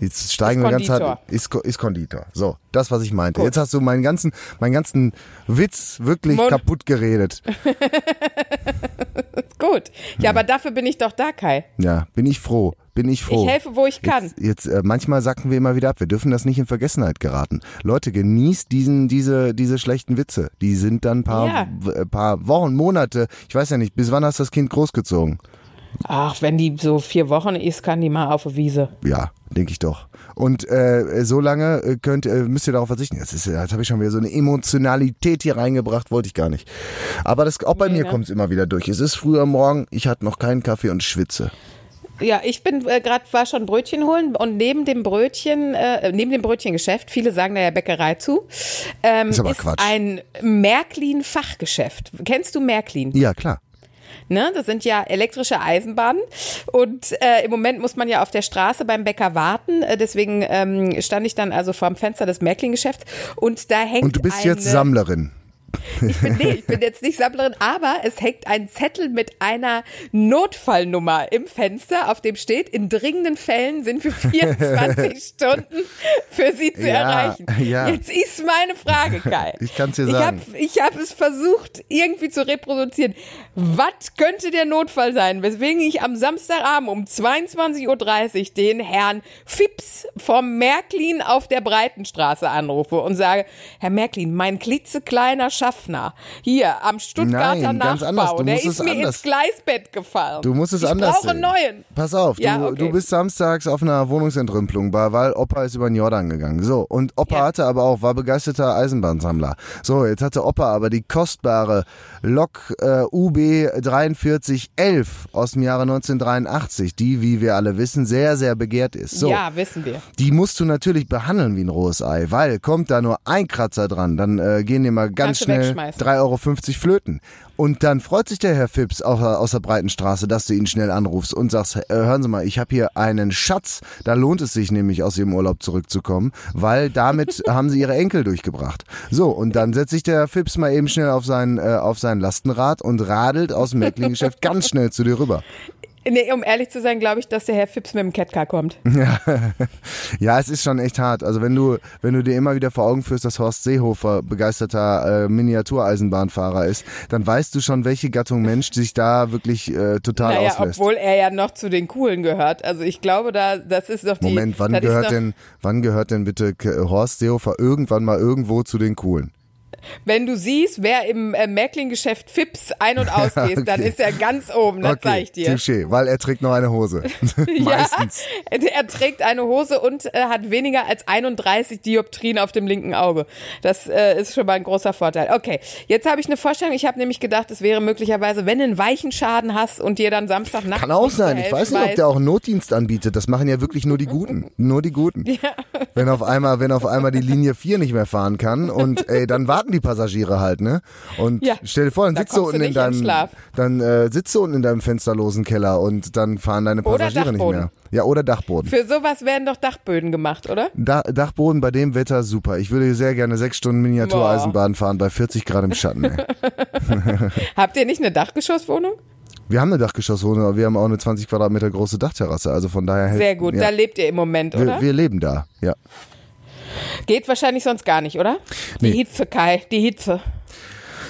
Jetzt steigen Ist wir ganz hart. Ist, ist Konditor. So, das, was ich meinte. Gut. Jetzt hast du meinen ganzen, meinen ganzen Witz wirklich Mund. kaputt geredet. Gut. Ja, aber dafür bin ich doch da, Kai. Ja, bin ich froh. Bin ich froh. Ich helfe, wo ich kann. Jetzt, jetzt äh, manchmal sacken wir immer wieder ab. Wir dürfen das nicht in Vergessenheit geraten. Leute, genießt diesen, diese, diese schlechten Witze. Die sind dann ein paar, Ja. äh, paar Wochen, Monate. Ich weiß ja nicht, bis wann hast du das Kind großgezogen? Ach, wenn die so vier Wochen ist, kann die mal auf die Wiese. Ja, denke ich doch. Und äh, so lange äh, könnt, äh, müsst ihr darauf verzichten. Jetzt, ist, jetzt habe ich schon wieder so eine Emotionalität hier reingebracht, wollte ich gar nicht. Aber das, auch bei Nee, mir ne? kommt es immer wieder durch. Es ist früh am Morgen, ich hatte noch keinen Kaffee und schwitze. Ja, ich bin äh, gerade war schon Brötchen holen und neben dem Brötchen, äh, neben dem Brötchengeschäft, viele sagen da ja Bäckerei zu, ähm, Ist aber Quatsch. ein Märklin-Fachgeschäft. Kennst du Märklin? Ja, klar. Ne? Das sind ja elektrische Eisenbahnen und äh, im Moment muss man ja auf der Straße beim Bäcker warten. Äh, deswegen ähm, stand ich dann also vor dem Fenster des Märklin-Geschäfts und da hängt Und du bist jetzt eine- Sammlerin. Ich bin, nee, ich bin jetzt nicht Sammlerin, aber es hängt ein Zettel mit einer Notfallnummer im Fenster, auf dem steht, in dringenden Fällen sind wir 24 Stunden für Sie zu Ja, erreichen. ja. Jetzt ist meine Frage, Kai. Ich kann's dir Ich sagen. habe ich hab es versucht, irgendwie zu reproduzieren. Was könnte der Notfall sein, weswegen ich am Samstagabend um 22.30 Uhr den Herrn Fips vom Märklin auf der Breitenstraße anrufe und sage, Herr Märklin, mein klitzekleiner Schaffner. Hier am Stuttgarter Nein. Nachbau. Der ist mir anders. ins Gleisbett gefallen. Du musst es ich anders brauche sehen. einen neuen. Pass auf, Ja, du, okay. du bist samstags auf einer Wohnungsentrümpelung, bei- weil Opa ist über den Jordan gegangen. So, und Opa Ja. hatte aber auch, war begeisterter Eisenbahnsammler. So, jetzt hatte Opa aber die kostbare Lok äh, UB 4311 aus dem Jahre 1983, die, wie wir alle wissen, sehr, sehr begehrt ist. So. Ja, wissen wir. Die musst du natürlich behandeln wie ein rohes Ei, weil kommt da nur ein Kratzer dran, dann äh, gehen dir mal ganz Kannst schnell wegschmeißen. 3,50 Euro flöten. Und dann freut sich der Herr Phipps auf, aus der Breitenstraße, dass du ihn schnell anrufst und sagst, äh, hören Sie mal, ich habe hier einen Schatz, da lohnt es sich nämlich aus Ihrem Urlaub zurückzukommen, weil damit haben Sie Ihre Enkel durchgebracht. So, und dann setzt sich der Herr Phipps mal eben schnell auf sein, äh, auf sein Lastenrad und radelt aus dem Märklinggeschäft ganz schnell zu dir rüber. Nee, um ehrlich zu sein, glaube ich, dass der Herr Phipps mit dem Catcar kommt. Ja, es ist schon echt hart. Also wenn du, wenn du dir immer wieder vor Augen führst, dass Horst Seehofer begeisterter äh, Miniatureisenbahnfahrer ist, dann weißt du schon, welche Gattung Mensch sich da wirklich äh, total Naja, auslässt. obwohl er ja noch zu den Coolen gehört. Also ich glaube, da das ist doch die. Moment, wann gehört denn, wann gehört denn bitte Horst Seehofer irgendwann mal irgendwo zu den Coolen? Wenn du siehst, wer im äh, Märklin-Geschäft Fips ein- und ausgeht, dann Okay. ist er ganz oben, das zeig ich dir. Touché, weil er trägt noch eine Hose. Meistens. Ja, er trägt eine Hose und äh, hat weniger als 31 Dioptrien auf dem linken Auge. Das äh, ist schon mal ein großer Vorteil. Okay, jetzt habe ich eine Vorstellung. Ich habe nämlich gedacht, es wäre möglicherweise, wenn du einen weichen Schaden hast und dir dann Samstag nachts Kann auch sein. Ich weiß nicht, ob der auch einen Notdienst anbietet. Das machen ja wirklich nur die Guten. Nur die Guten. Wenn auf einmal, wenn auf einmal die Linie 4 nicht mehr fahren kann und ey, dann warten die Passagiere halt, ne? Und Ja. stell dir vor, dann Da sitzt du unten in deinem, dann äh, sitzt du unten in deinem fensterlosen Keller und dann fahren deine Passagiere nicht mehr. Ja, oder Dachboden. Für sowas werden doch Dachböden gemacht, oder? Da, Dachboden bei dem Wetter super. Ich würde sehr gerne sechs Stunden Miniatureisenbahn fahren bei 40 Grad im Schatten. Ey. Habt ihr nicht eine Dachgeschosswohnung? Wir haben eine Dachgeschosswohnung, aber wir haben auch eine 20 Quadratmeter große Dachterrasse. Also von daher Sehr gut, Ja. da lebt ihr im Moment, oder? wir, wir leben da, ja. Geht wahrscheinlich sonst gar nicht, oder? Die Nee. Hitze, Kai, die Hitze.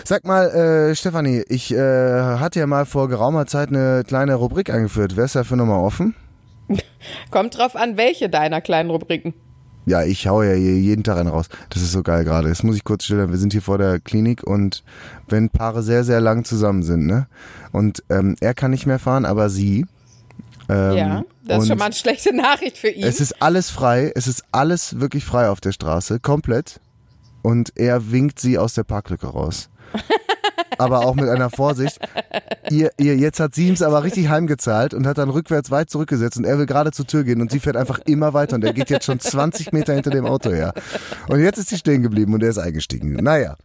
Sag mal, äh, Stefanie, ich äh, hatte ja mal vor geraumer Zeit eine kleine Rubrik eingeführt. Wär's dafür nochmal offen? Kommt drauf an, welche deiner kleinen Rubriken. Ja, ich hau ja jeden Tag einen raus. Das ist so geil gerade. Jetzt muss ich kurz stellen. Wir sind hier vor der Klinik und wenn Paare sehr, sehr lang zusammen sind, ne? Und ähm, er kann nicht mehr fahren, aber sie. Ähm, ja, das ist schon mal eine schlechte Nachricht für ihn. Es ist alles frei. Es ist alles wirklich frei auf der Straße. Komplett. Und er winkt sie aus der Parklücke raus. Aber auch mit einer Vorsicht. Ihr, ihr, jetzt hat sie ihm aber richtig heimgezahlt und hat dann rückwärts weit zurückgesetzt und er will gerade zur Tür gehen und sie fährt einfach immer weiter und er geht jetzt schon 20 Meter hinter dem Auto her. Und jetzt ist sie stehen geblieben und er ist eingestiegen. Naja.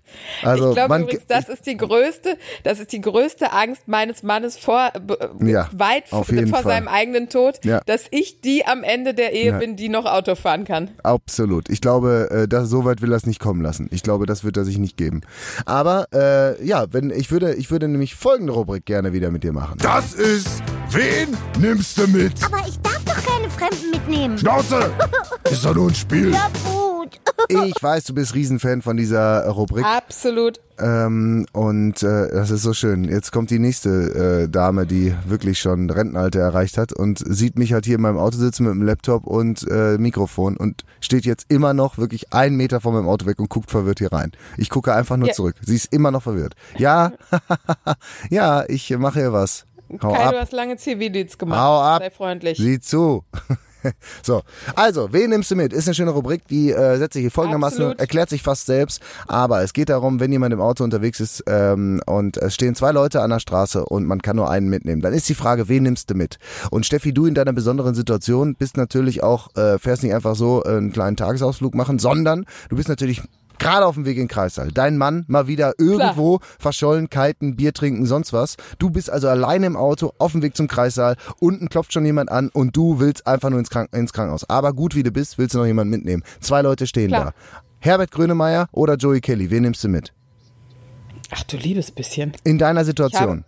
Also ich glaube man, übrigens, das ist die größte, das ist die größte Angst meines Mannes vor, b- Ja, weit vor Fall. seinem eigenen Tod, Ja. dass ich die am Ende der Ehe Ja. bin, die noch Auto fahren kann. Absolut. Ich glaube, äh, das, so weit will er es nicht kommen lassen. Ich glaube, das wird er sich nicht geben. Aber äh, ja, wenn ich würde, ich würde nämlich folgende Rubrik gerne wieder mit dir machen. Das ist Wen nimmst du mit? Aber ich darf doch keine Fremden mitnehmen. Schnauze! Ist doch nur ein Spiel. Ja, gut. Ich weiß, du bist Riesenfan von dieser äh, Rubrik. Absolut. Ähm, und äh, das ist so schön. Jetzt kommt die nächste äh, Dame, die wirklich schon Rentenalter erreicht hat und sieht mich halt hier in meinem Auto sitzen mit dem Laptop und äh, Mikrofon und steht jetzt immer noch wirklich einen Meter von meinem Auto weg und guckt verwirrt hier rein. Ich gucke einfach nur Ja. zurück. Sie ist immer noch verwirrt. Ja, ja, ich mache hier was. Hau Kai, ab. du hast lange Zivildienst gemacht. Hau ab. Sei freundlich. Sieh zu. So, also, wen nimmst du mit? Ist eine schöne Rubrik, die äh, setzt sich hier folgendermaßen, Absolut. erklärt sich fast selbst, aber es geht darum, wenn jemand im Auto unterwegs ist ähm, und es stehen zwei Leute an der Straße und man kann nur einen mitnehmen, dann ist die Frage, wen nimmst du mit? Und Steffi, du in deiner besonderen Situation bist natürlich auch, äh, fährst nicht einfach so einen kleinen Tagesausflug machen, sondern du bist natürlich gerade auf dem Weg in den Kreissaal. Dein Mann mal wieder irgendwo verschollen, kiten, Bier trinken, sonst was. Du bist also alleine im Auto auf dem Weg zum Kreissaal. Unten klopft schon jemand an und du willst einfach nur ins, Krank ins Krankenhaus. Aber gut wie du bist, willst du noch jemanden mitnehmen. Zwei Leute stehen Klar. da. Herbert Grönemeyer oder Joey Kelly, wen nimmst du mit? Ach du liebes bisschen. In deiner Situation.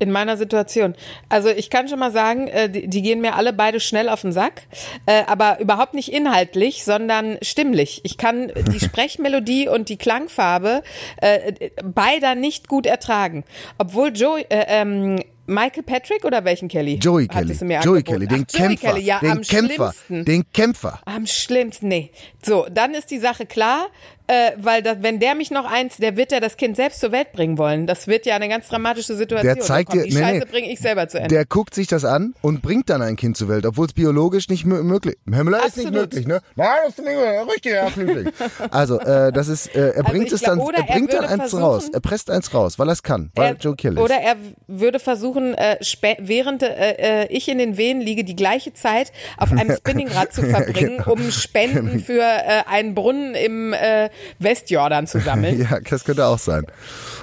In meiner Situation. Also ich kann schon mal sagen, äh, die, die gehen mir alle beide schnell auf den Sack, äh, aber überhaupt nicht inhaltlich, sondern stimmlich. Ich kann die Sprechmelodie und die Klangfarbe äh, beider nicht gut ertragen. Obwohl Joey, äh, ähm, Michael Patrick oder welchen Kelly? Joey Kelly. Joey angeboten? Kelly, den Ach, Joey Kämpfer. Kelly, ja, den am Kämpfer. schlimmsten. Den Kämpfer. Am schlimmsten, nee. So, dann ist die Sache klar. Äh, weil das, wenn der mich noch eins, der wird ja das Kind selbst zur Welt bringen wollen. Das wird ja eine ganz dramatische Situation. Der zeigt dir- die nee, Scheiße nee. bringe ich selber zu Ende. Der guckt sich das an und bringt dann ein Kind zur Welt, obwohl es biologisch nicht mö möglich Herr Müller ist nicht möglich, ne? Nein, das ist nicht mehr richtig, Herr Klüting. Also, äh, das ist, äh, er bringt ich es glaub, dann, er er bringt dann würde eins raus. Er presst eins raus, weil er es kann, weil er Er- Joe Kill ist. Oder er würde versuchen, äh, während äh, äh, ich in den Wehen liege, die gleiche Zeit auf einem Spinningrad zu verbringen, Genau. um Spenden für äh, einen Brunnen im äh, Westjordan zu sammeln. ja, das könnte auch sein.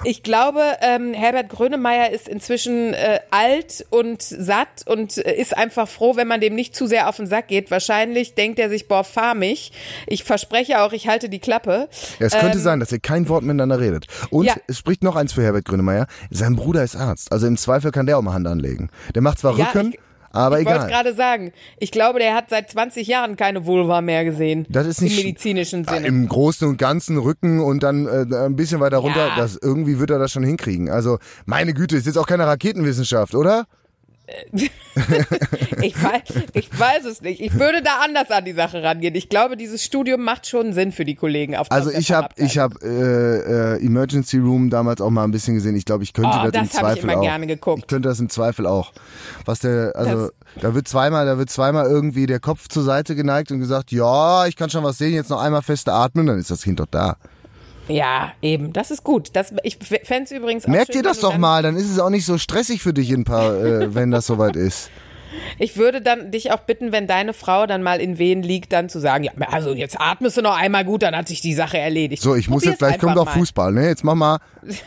Ich glaube, ähm, Herbert Grönemeyer ist inzwischen äh, alt und satt und äh, ist einfach froh, wenn man dem nicht zu sehr auf den Sack geht. Wahrscheinlich denkt er sich, boah, fahr mich. Ich verspreche auch, ich halte die Klappe. Ja, es könnte sein, dass ihr kein Wort miteinander redet. Und Ähm, Ja. es spricht noch eins für Herbert Grönemeyer. Sein Bruder ist Arzt. Also im Zweifel kann der auch mal Hand anlegen. Der macht zwar Ja, Rücken, ich- aber ich wollte egal. gerade sagen, ich glaube, der hat seit 20 Jahren keine Vulva mehr gesehen. Das ist nicht Im medizinischen Ah, Sinne. Im Großen und Ganzen Rücken und dann äh, ein bisschen weiter runter. Ja. Das, irgendwie wird er das schon hinkriegen. Also, meine Güte, ist jetzt auch keine Raketenwissenschaft, oder? Ich weiß, ich weiß es nicht. Ich würde da anders an die Sache rangehen. Ich glaube, dieses Studium macht schon Sinn für die Kollegen auf Also ich habe ich hab, äh, äh, Emergency Room damals auch mal ein bisschen gesehen. Ich glaube, ich könnte Oh, das, im das hab ich Zweifel immer auch. gerne geguckt. Ich könnte das im Zweifel auch. Was der, also da wird zweimal, da wird zweimal irgendwie der Kopf zur Seite geneigt und gesagt, ja, ich kann schon was sehen, jetzt noch einmal feste atmen, dann ist das Kind doch da. Ja, eben. Das ist gut. Das, ich fände es übrigens auch Merkt schön, ihr das doch mal, dann ist es auch nicht so stressig für dich in ein paar, äh, wenn das soweit ist. Ich würde dann dich auch bitten, wenn deine Frau dann mal in Wehen liegt, dann zu sagen, ja, also jetzt atmest du noch einmal gut, dann hat sich die Sache erledigt. So, ich muss Probier's jetzt gleich, kommt mal. Fußball, ne? Jetzt mach mal.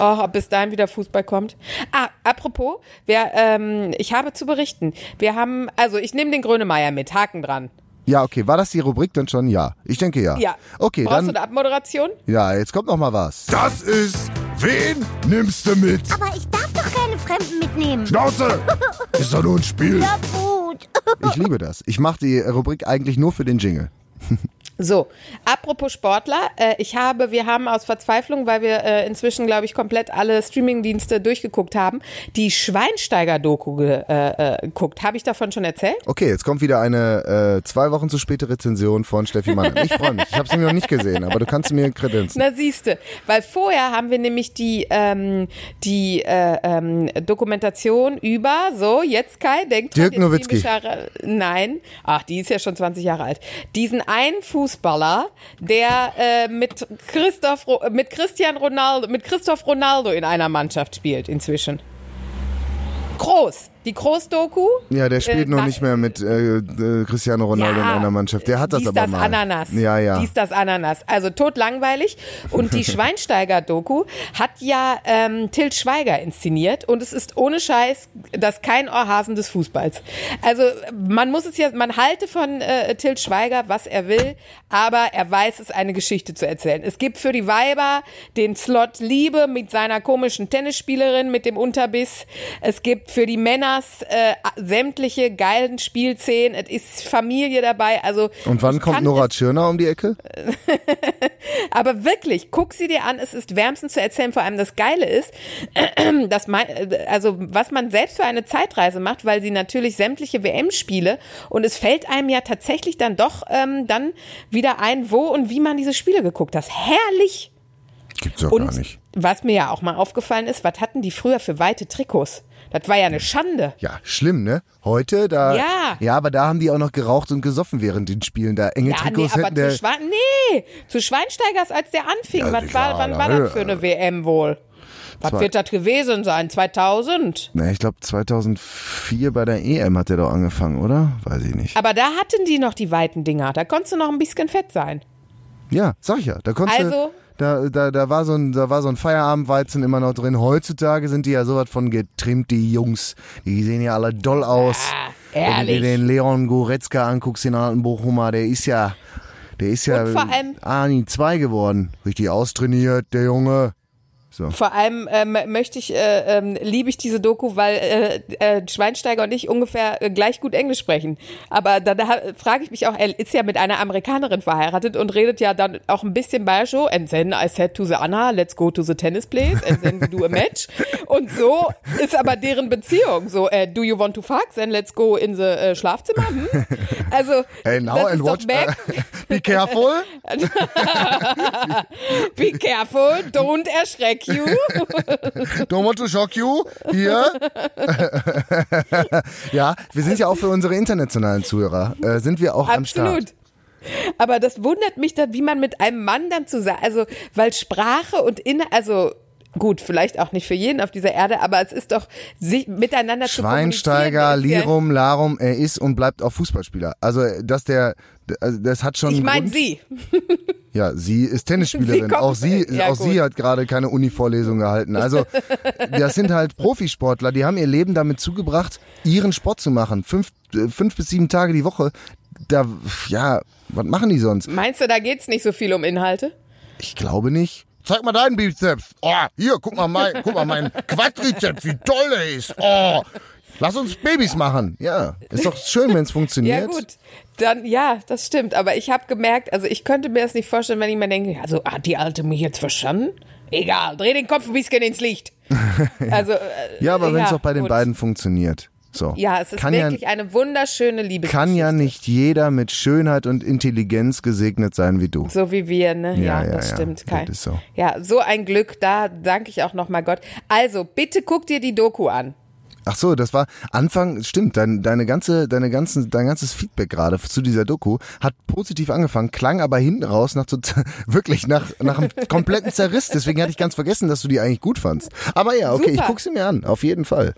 Oh, ob bis dahin wieder Fußball kommt. Ah, apropos, wir, ähm, ich habe zu berichten. Wir haben, also ich nehme den Grönemeyer mit, Haken dran. Ja, okay, war das die Rubrik dann schon? Ja. Ich denke ja. Ja. Okay, Brauchst du dann, eine Abmoderation? ja, jetzt kommt noch mal was. Das ist Wen nimmst du mit? Aber ich darf doch keine Fremden mitnehmen. Schnauze! Ist doch nur ein Spiel. Ja gut. Ich liebe das. Ich mache die Rubrik eigentlich nur für den Jingle. So, apropos Sportler, äh, ich habe, wir haben aus Verzweiflung, weil wir äh, inzwischen, glaube ich, komplett alle Streamingdienste durchgeguckt haben, die Schweinsteiger-Doku ge- äh, äh, geguckt. Habe ich davon schon erzählt? Okay, jetzt kommt wieder eine äh, zwei Wochen zu späte Rezension von Steffi Mann. Ich freue mich. Ich habe sie noch nicht gesehen, aber du kannst mir kredenzen. Na siehste, weil vorher haben wir nämlich die ähm, die äh, ähm, Dokumentation über so jetzt Kai denkt Dirk Nowitzki. nein, ach die ist ja schon 20 Jahre alt. Diesen einen Fußballer, der äh, mit Christoph mit Christian Ronaldo mit Christoph Ronaldo in einer Mannschaft spielt inzwischen. Groß, die Groß-Doku. Ja, der spielt Äh, noch nicht mehr mit äh, äh, Cristiano Ronaldo in einer Mannschaft. Der hat das aber das mal. Ananas. Ja, ja. Dies das Ananas. Also totlangweilig. Und die Schweinsteiger-Doku hat ja ähm, Til Schweiger inszeniert und es ist ohne Scheiß das kein Ohrhasen des Fußballs. Also man muss es ja, man halte von äh, Til Schweiger, was er will, aber er weiß es, eine Geschichte zu erzählen. Es gibt für die Weiber den Slot Liebe mit seiner komischen Tennisspielerin mit dem Unterbiss. Es gibt für die Männers äh, sämtliche geilen Spielszenen. Es ist Familie dabei. Also Und wann kommt Nora Tschirner um die Ecke? aber wirklich, guck sie dir an, es ist wärmstens zu erzählen. Vor allem das Geile ist, dass man, also was man selbst für eine Zeitreise macht, weil sie natürlich sämtliche WM-Spiele und es fällt einem ja tatsächlich dann doch ähm, dann wieder ein, wo und wie man diese Spiele geguckt hat. Herrlich! Gibt's Und gar nicht. was mir ja auch mal aufgefallen ist, was hatten die früher für weite Trikots? Das war ja eine Schande. Ja, schlimm, ne? Heute, da. Ja. Ja, aber da haben die auch noch geraucht und gesoffen während den Spielen. Da enge Ja, nee, Trikots aber hätten zu. Schwein nee, zu Schweinsteigers, als der anfing, Ja, was war, wann na, war das für eine WM wohl? Was Zwei- wird das gewesen sein? 2000? Ne, ich glaube 2004 bei der EM hat der doch angefangen, oder? Weiß ich nicht. Aber da hatten die noch die weiten Dinger. Da konntest du noch ein bisschen fett sein. Ja, sag ich ja. Da konntest du, Also- da, da, da war so ein, da war so ein Feierabendweizen immer noch drin. Heutzutage sind die ja sowas von getrimmt, die Jungs. Die sehen ja alle doll aus. Ah, Wenn du dir ehrlich. den Leon Goretzka anguckst, den alten Bochumer, der ist ja, der ist ja Ani 2 geworden. Richtig austrainiert, der Junge. So. Vor allem ähm, möchte ich, äh, ähm, liebe ich diese Doku, weil äh, äh, Schweinsteiger und ich ungefähr äh, gleich gut Englisch sprechen. Aber dann ha- frage ich mich auch, er ist ja mit einer Amerikanerin verheiratet und redet ja dann auch ein bisschen bayerisch. so, And then I said to the Anna, let's go to the tennis place and then we do a match. Und so ist aber deren Beziehung. So, äh, do you want to fuck? Then let's go in the äh, Schlafzimmer. Hm? Also, Hey, now and watch. back. be careful. Be careful, don't erschreck you. Don't want to shock you. Hier. ja, wir sind ja auch für unsere internationalen Zuhörer, äh, sind wir auch am Start. Absolut. Aber das wundert mich dann, wie man mit einem Mann dann zusammen, also, weil Sprache und Inhalt, also, gut, vielleicht auch nicht für jeden auf dieser Erde, aber es ist doch, sich miteinander Schweinsteiger, zu kommunizieren. Lirum, Larum, er ist und bleibt auch Fußballspieler. Also, dass der, also das hat schon. Ich meine sie. Ja, sie ist Tennisspielerin. Sie auch sie, Ja, auch gut. sie hat gerade keine Uni-Vorlesung gehalten. Also, das sind halt Profisportler, die haben ihr Leben damit zugebracht, ihren Sport zu machen. Fünf, äh, fünf bis sieben Tage die Woche. Da, ja, was machen die sonst? Meinst du, da geht's nicht so viel um Inhalte? Ich glaube nicht. Zeig mal deinen Bizeps. Oh, hier, guck mal mein, guck mal meinen Quadrizeps, wie toll der ist. Oh, Lass uns Babys machen. Ja, ist doch schön, wenn es funktioniert. Ja, gut. Dann, ja, das stimmt. Aber ich habe gemerkt, also ich könnte mir das nicht vorstellen, wenn ich mir denke, also hat die Alte mich jetzt verstanden? Egal, dreh den Kopf ein bisschen ins Licht. Also, äh, Ja, aber wenn es ja, auch bei den gut. beiden funktioniert. So. Ja, es ist kann wirklich ja, eine wunderschöne Liebesgeschichte. kann ja nicht jeder mit Schönheit und Intelligenz gesegnet sein wie du. So wie wir, ne? Ja, Ja, das ja. stimmt. Kai. Das so. Ja, so ein Glück, da danke ich auch nochmal Gott. Also, bitte guck dir die Doku an. Ach so, das war Anfang, stimmt, dein, deine ganze, deine ganzen, dein ganzes Feedback gerade zu dieser Doku hat positiv angefangen, klang aber hinten raus nach total, wirklich nach, nach einem kompletten Zerriss. Deswegen hatte ich ganz vergessen, dass du die eigentlich gut fandst. Aber ja, okay, ich Super. guck sie mir an, auf jeden Fall.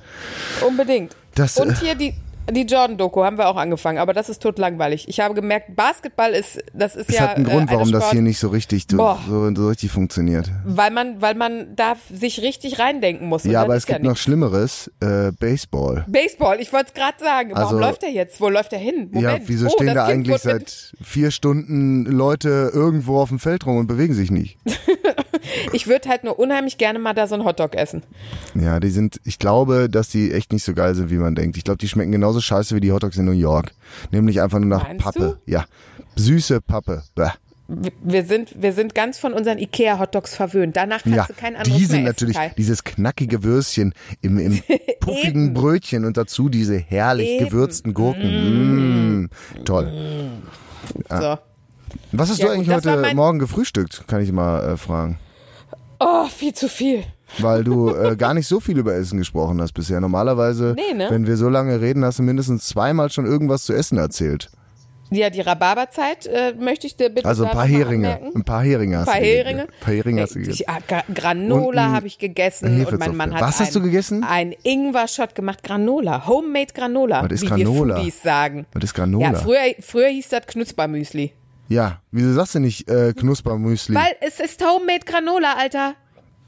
Unbedingt. Das, Und äh, hier die, die Jordan-Doku haben wir auch angefangen, aber das ist totlangweilig. Ich habe gemerkt, Basketball ist, das ist Es ja. hat einen Grund, äh, eine warum das Sport- hier nicht so richtig, so, so, so richtig funktioniert. Weil man, weil man da sich richtig reindenken muss. Ja, das aber es gibt ja noch Schlimmeres, äh, Baseball. Baseball, ich wollte es gerade sagen. Warum Also- läuft er jetzt? Wo läuft er hin? Moment. Ja, wieso oh, stehen das da Kind eigentlich seit vier Stunden Leute irgendwo auf dem Feld rum und bewegen sich nicht? Ich würde halt nur unheimlich gerne mal da so einen Hotdog essen. Ja, die sind, ich glaube, dass die echt nicht so geil sind, wie man denkt. Ich glaube, die schmecken genauso scheiße wie die Hotdogs in New York. Nämlich einfach nur nach Meinst Pappe. Ja. Süße Pappe. Bäh. Wir sind, wir sind ganz von unseren Ikea-Hotdogs verwöhnt. Danach kannst Ja, du kein anderes die sind mehr natürlich essen, dieses knackige Würstchen im, im puffigen. Brötchen und dazu diese herrlich Eben. gewürzten Gurken. Mm. Toll. So. Was hast Ja, du eigentlich heute Morgen gefrühstückt? Kann ich mal äh, fragen. Oh, viel zu viel. Weil du äh, gar nicht so viel über Essen gesprochen hast bisher. Normalerweise, Nee, ne? wenn wir so lange reden, hast du mindestens zweimal schon irgendwas zu essen erzählt. Ja, die Rhabarberzeit äh, möchte ich dir bitte Also ein paar Heringe. Ein paar Heringe hast Ein paar du gegessen. Heringe. Ein paar Heringe hast du gegessen. Gra- Granola habe ich gegessen und mein Mann hat Was hast du gegessen? ein Ingwer-Shot gemacht. Granola. Homemade Granola. Was ist wie Granola? wir Foodies sagen. Was ist Granola? Ja, früher, früher hieß das Knuspermüsli. Ja, wieso sagst du nicht äh, Knuspermüsli? Weil es ist Homemade Granola, Alter.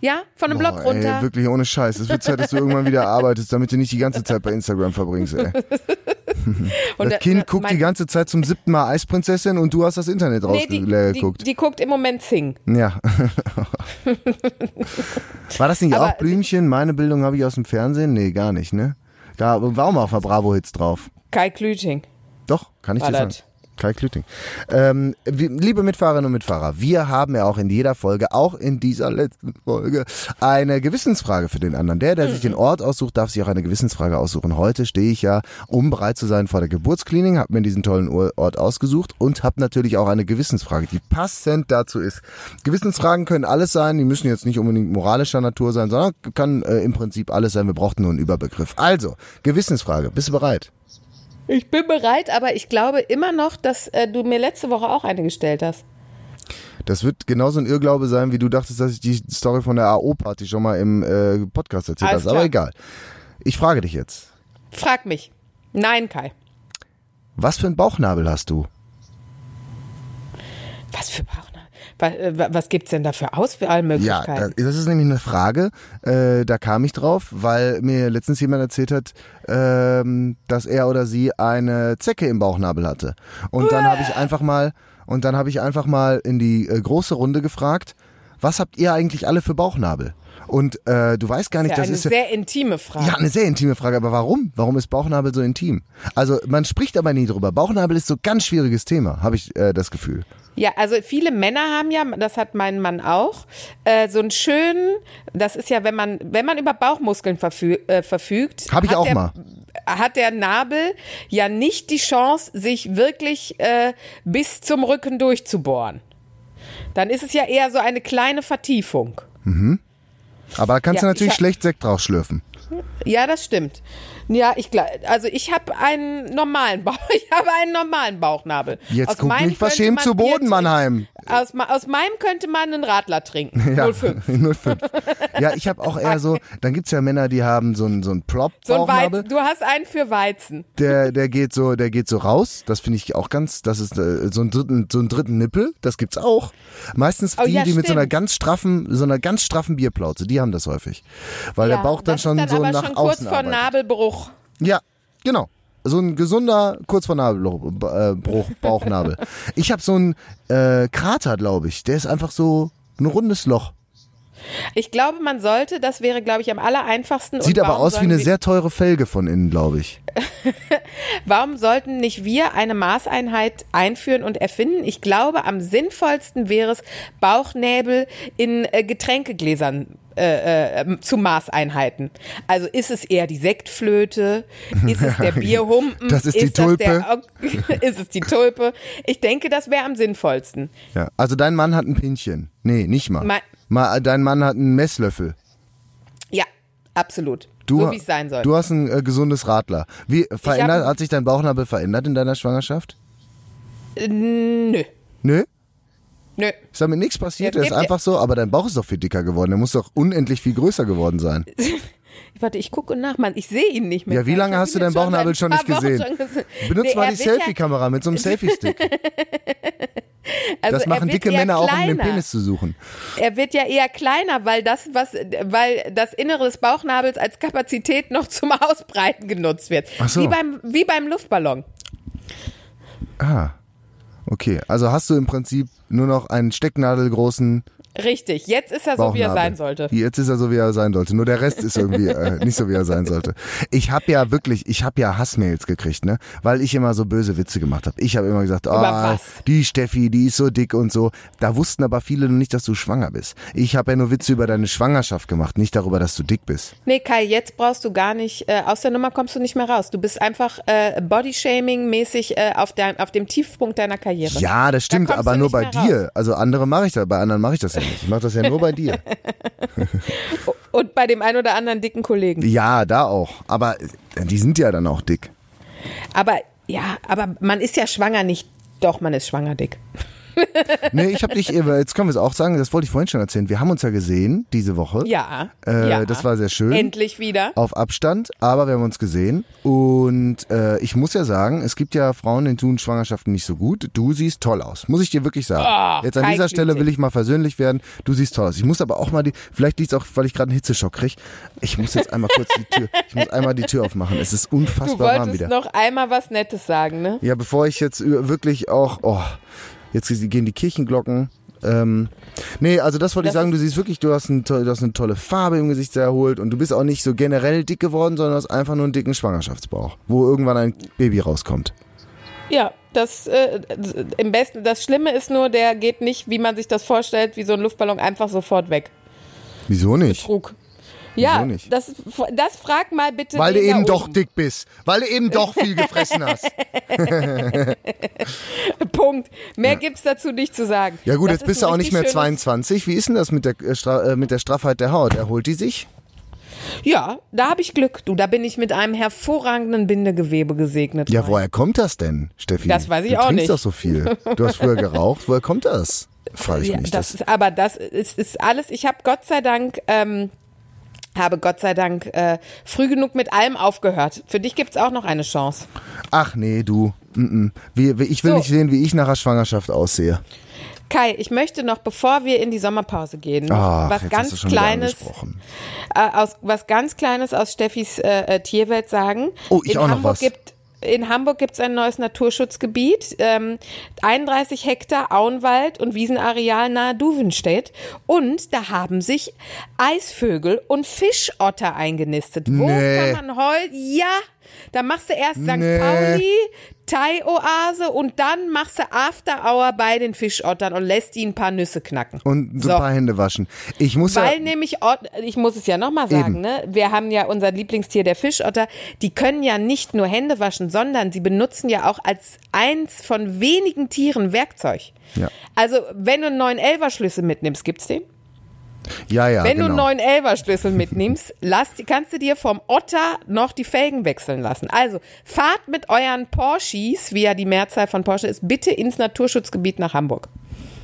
Ja, von einem Boah, Block runter. Ey, wirklich ohne Scheiß. Es wird Zeit, dass du irgendwann wieder arbeitest, damit du nicht die ganze Zeit bei Instagram verbringst. Ey. und Das Kind guckt mein- die ganze Zeit zum siebten Mal Eisprinzessin und du hast das Internet nee, raus die, die, die guckt im Moment Sing. ja. War das nicht Aber- auch Blümchen? Meine Bildung habe ich aus dem Fernsehen? Nee, gar nicht, ne? Gar, war auch mal auf der Bravo-Hits drauf. Kai Klüting. Doch, kann ich War dir sagen. Kai Klüting. Ähm, liebe Mitfahrerinnen und Mitfahrer, wir haben ja auch in jeder Folge, auch in dieser letzten Folge, eine Gewissensfrage für den anderen. Der, der sich den Ort aussucht, darf sich auch eine Gewissensfrage aussuchen. Heute stehe ich ja, um bereit zu sein vor der Geburtsklinik, habe mir diesen tollen Ort ausgesucht und habe natürlich auch eine Gewissensfrage, die passend dazu ist. Gewissensfragen können alles sein, die müssen jetzt nicht unbedingt moralischer Natur sein, sondern kann äh, im Prinzip alles sein. Wir brauchten nur einen Überbegriff. Also, Gewissensfrage, bist du bereit? Ich bin bereit, aber ich glaube immer noch, dass äh, du mir letzte Woche auch eine gestellt hast. Das wird genauso ein Irrglaube sein, wie du dachtest, dass ich die Story von der AO-Party schon mal im äh, Podcast erzählt hast. Aber egal. Ich frage dich jetzt. Frag mich. Nein, Kai. Was für einen Bauchnabel hast du? Was für Bauchnabel? Was, äh, wa- was gibt's denn da für Ja, Auswahlmöglichkeiten? da- das ist nämlich eine Frage. Äh, da kam ich drauf, weil mir letztens jemand erzählt hat, ähm, dass er oder sie eine Zecke im Bauchnabel hatte. Und dann habe ich einfach mal und dann habe ich einfach mal in die äh, große Runde gefragt, was habt ihr eigentlich alle für Bauchnabel? Und äh, du weißt gar nicht, ja, das eine ist ja, sehr intime Frage. ja eine sehr intime Frage. Aber warum? Warum ist Bauchnabel so intim? Also man spricht aber nie drüber. Bauchnabel ist so ganz schwieriges Thema, habe ich äh, das Gefühl. Ja, also viele Männer haben ja, das hat mein Mann auch, äh, so einen schönen, das ist ja, wenn man, wenn man über Bauchmuskeln verfü äh, verfügt. Hab ich hat auch der, mal. Hat der Nabel ja nicht die Chance, sich wirklich äh, bis zum Rücken durchzubohren. Dann ist es ja eher so eine kleine Vertiefung. Aber da kannst Ja, du natürlich schlecht Sekt draus schlürfen. Ja, das stimmt. Ja, ich glaube, also ich habe einen normalen Bauch, ich habe einen normalen Bauchnabel. Jetzt Aus guck nicht könnte verschämt zu Boden. Mannheim. Aus, aus meinem könnte man einen Radler trinken. Ja, 05. 05. Ja, ich habe auch eher so, dann gibt's ja Männer, die haben so einen so einen So ein. Weizen. Du hast einen für Weizen. der, der geht so, der geht so raus. Das finde ich auch ganz, das ist äh, so einen dritten, so einen dritten Nippel. Das gibt's auch. Meistens Oh, die, ja, die mit so einer ganz straffen, so einer ganz straffen Bierplauze, die haben das häufig. Weil der Bauch dann schon dann so nach schon kurz außen vor arbeitet. Nabelbruch. Ja, genau. So ein gesunder, kurz vor Nabelbruch, äh, Bauchnabel. ich habe so einen äh, Krater, glaube ich. Der ist einfach so ein rundes Loch. Ich glaube, man sollte, das wäre, glaube ich, am aller einfachsten. Sieht aber aus wie eine sehr teure Felge von innen, glaube ich. Warum sollten nicht wir eine Maßeinheit einführen und erfinden? Ich glaube, am sinnvollsten wäre es, Bauchnäbel in äh, Getränkegläsern äh, äh, zu Maßeinheiten. Also ist es eher die Sektflöte? Ist es der Bierhumpen? Das ist die der Tulpe. Ok- ist es die Tulpe? Ich denke, das wäre am sinnvollsten. Ja. Also dein Mann hat ein Pinchen. Nee, nicht mal. Mein- mal dein Mann hat einen Messlöffel. Ja, absolut. Du, so wie es sein soll. Du hast ein äh, gesundes Radler. Wie verändert, hab- hat sich dein Bauchnabel verändert in deiner Schwangerschaft? Äh, Nö, Nö? Nö. Ist damit nichts passiert? Jetzt Der ist einfach so, aber dein Bauch ist doch viel dicker geworden. Der muss doch unendlich viel größer geworden sein. Warte, ich gucke nach, Mann. Ich sehe ihn nicht mehr. Ja, wie lange hast du deinen Bauchnabel schon nicht gesehen? schon gesehen. Benutzt Nee, mal die ja- Selfie-Kamera mit so einem Selfie-Stick. also Das machen dicke Männer auch, um den kleiner. Penis zu suchen. Er wird ja eher kleiner, weil das, was, weil das Innere des Bauchnabels als Kapazität noch zum Ausbreiten genutzt wird. Ach so. Wie beim, wie beim Luftballon. Ah, okay. Also hast du im Prinzip nur noch einen stecknadelgroßen Richtig. Jetzt ist er so, wie er sein sollte. Jetzt ist er so, wie er sein sollte. Nur der Rest ist irgendwie äh, nicht so, wie er sein sollte. Ich habe ja wirklich, ich habe ja Hassmails gekriegt, ne, weil ich immer so böse Witze gemacht habe. Ich habe immer gesagt, ah, die Steffi, die ist so dick und so. Da wussten aber viele noch nicht, dass du schwanger bist. Ich habe ja nur Witze über deine Schwangerschaft gemacht, nicht darüber, dass du dick bist. Nee, Kai, jetzt brauchst du gar nicht, äh, aus der Nummer kommst du nicht mehr raus. Du bist einfach äh, Bodyshaming-mäßig äh, auf, der, auf dem Tiefpunkt deiner Karriere. Ja, das stimmt, kommst aber nur nicht bei dir. Also andere mache ich da, bei anderen mache ich das ja nicht. Ich mache das ja nur bei dir. Und bei dem ein oder anderen dicken Kollegen. Ja, da auch. Aber äh, die sind ja dann auch dick. Aber ja, aber man ist ja schwanger nicht. Doch, man ist schwanger dick. Nee, ich habe dich, jetzt können wir es auch sagen, das wollte ich vorhin schon erzählen. Wir haben uns ja gesehen diese Woche. Ja. Äh, ja. Das war sehr schön. Endlich wieder. Auf Abstand, aber wir haben uns gesehen. Und äh, ich muss ja sagen, es gibt ja Frauen, denen tun Schwangerschaften nicht so gut. Du siehst toll aus, muss ich dir wirklich sagen. Oh, Jetzt an dieser Stelle will ich mal versöhnlich werden. Du siehst toll aus. Ich muss aber auch mal die, vielleicht liegt es auch, weil ich gerade einen Hitzeschock kriege. Ich muss jetzt einmal kurz die Tür, ich muss einmal die Tür aufmachen. Es ist Du unfassbar warm wolltest wieder. noch einmal was Nettes sagen, ne? Ja, bevor ich jetzt wirklich auch, oh, jetzt gehen die Kirchenglocken. Ähm, nee, also das wollte ich sagen, du siehst wirklich, du hast, ein, du hast eine tolle Farbe im Gesicht erholt und du bist auch nicht so generell dick geworden, sondern hast einfach nur einen dicken Schwangerschaftsbauch, wo irgendwann ein Baby rauskommt. Ja, das äh, im besten. Das Schlimme ist nur, der geht nicht, wie man sich das vorstellt, wie so ein Luftballon einfach sofort weg. Wieso nicht? Trug. Ja, das, das frag mal bitte. Weil du eben doch dick bist. Weil du eben doch viel gefressen hast. Punkt. Mehr gibt's dazu nicht zu sagen. Ja gut, Das jetzt ist bist du auch nicht mehr richtig schönes- 22. Wie ist denn das mit der, äh, äh, mit der Straffheit der Haut? Erholt die sich? Ja, da habe ich Glück. Du, da bin ich mit einem hervorragenden Bindegewebe gesegnet. Ja, woher kommt das denn, Steffi? Das weiß ich du auch trinkst nicht. doch so viel. Du hast früher geraucht. Woher kommt das? Frage ich Ja, mich. das ist, aber das ist, ist alles. Ich habe Gott sei Dank. Ähm, habe Gott sei Dank äh, früh genug mit allem aufgehört. Für dich gibt's auch noch eine Chance. Ach nee, du. Mm -mm. Wie, wie, ich will So. nicht sehen, wie ich nach der Schwangerschaft aussehe. Kai, ich möchte noch, bevor wir in die Sommerpause gehen, noch Ach, was ganz Kleines, äh, aus, was ganz Kleines aus Steffis äh, äh, Tierwelt sagen. Oh, ich in auch noch Hamburg was. Gibt, in Hamburg gibt es ein neues Naturschutzgebiet, ähm, 31 Hektar Auenwald und Wiesenareal nahe Duvenstedt. Und da haben sich Eisvögel und Fischotter eingenistet. Wo Nee. kann man heute? Ja, da machst du erst St. Nee. Pauli, Thai-Oase und dann machst du After Hour bei den Fischottern und lässt die ein paar Nüsse knacken. Und so So. ein paar Hände waschen. Ich muss Weil ja, nämlich, ich muss es ja nochmal sagen, Eben. ne? wir haben ja unser Lieblingstier, der Fischotter, die können ja nicht nur Hände waschen, sondern sie benutzen ja auch als eins von wenigen Tieren Werkzeug. Ja. Also, wenn du einen neuen Elverschlüssel mitnimmst, gibt's den? Ja, ja, Wenn genau. du einen neuen Elverschlüssel mitnimmst, lass, kannst du dir vom Otter noch die Felgen wechseln lassen. Also fahrt mit euren Porsches, wie ja die Mehrzahl von Porsche ist, bitte ins Naturschutzgebiet nach Hamburg.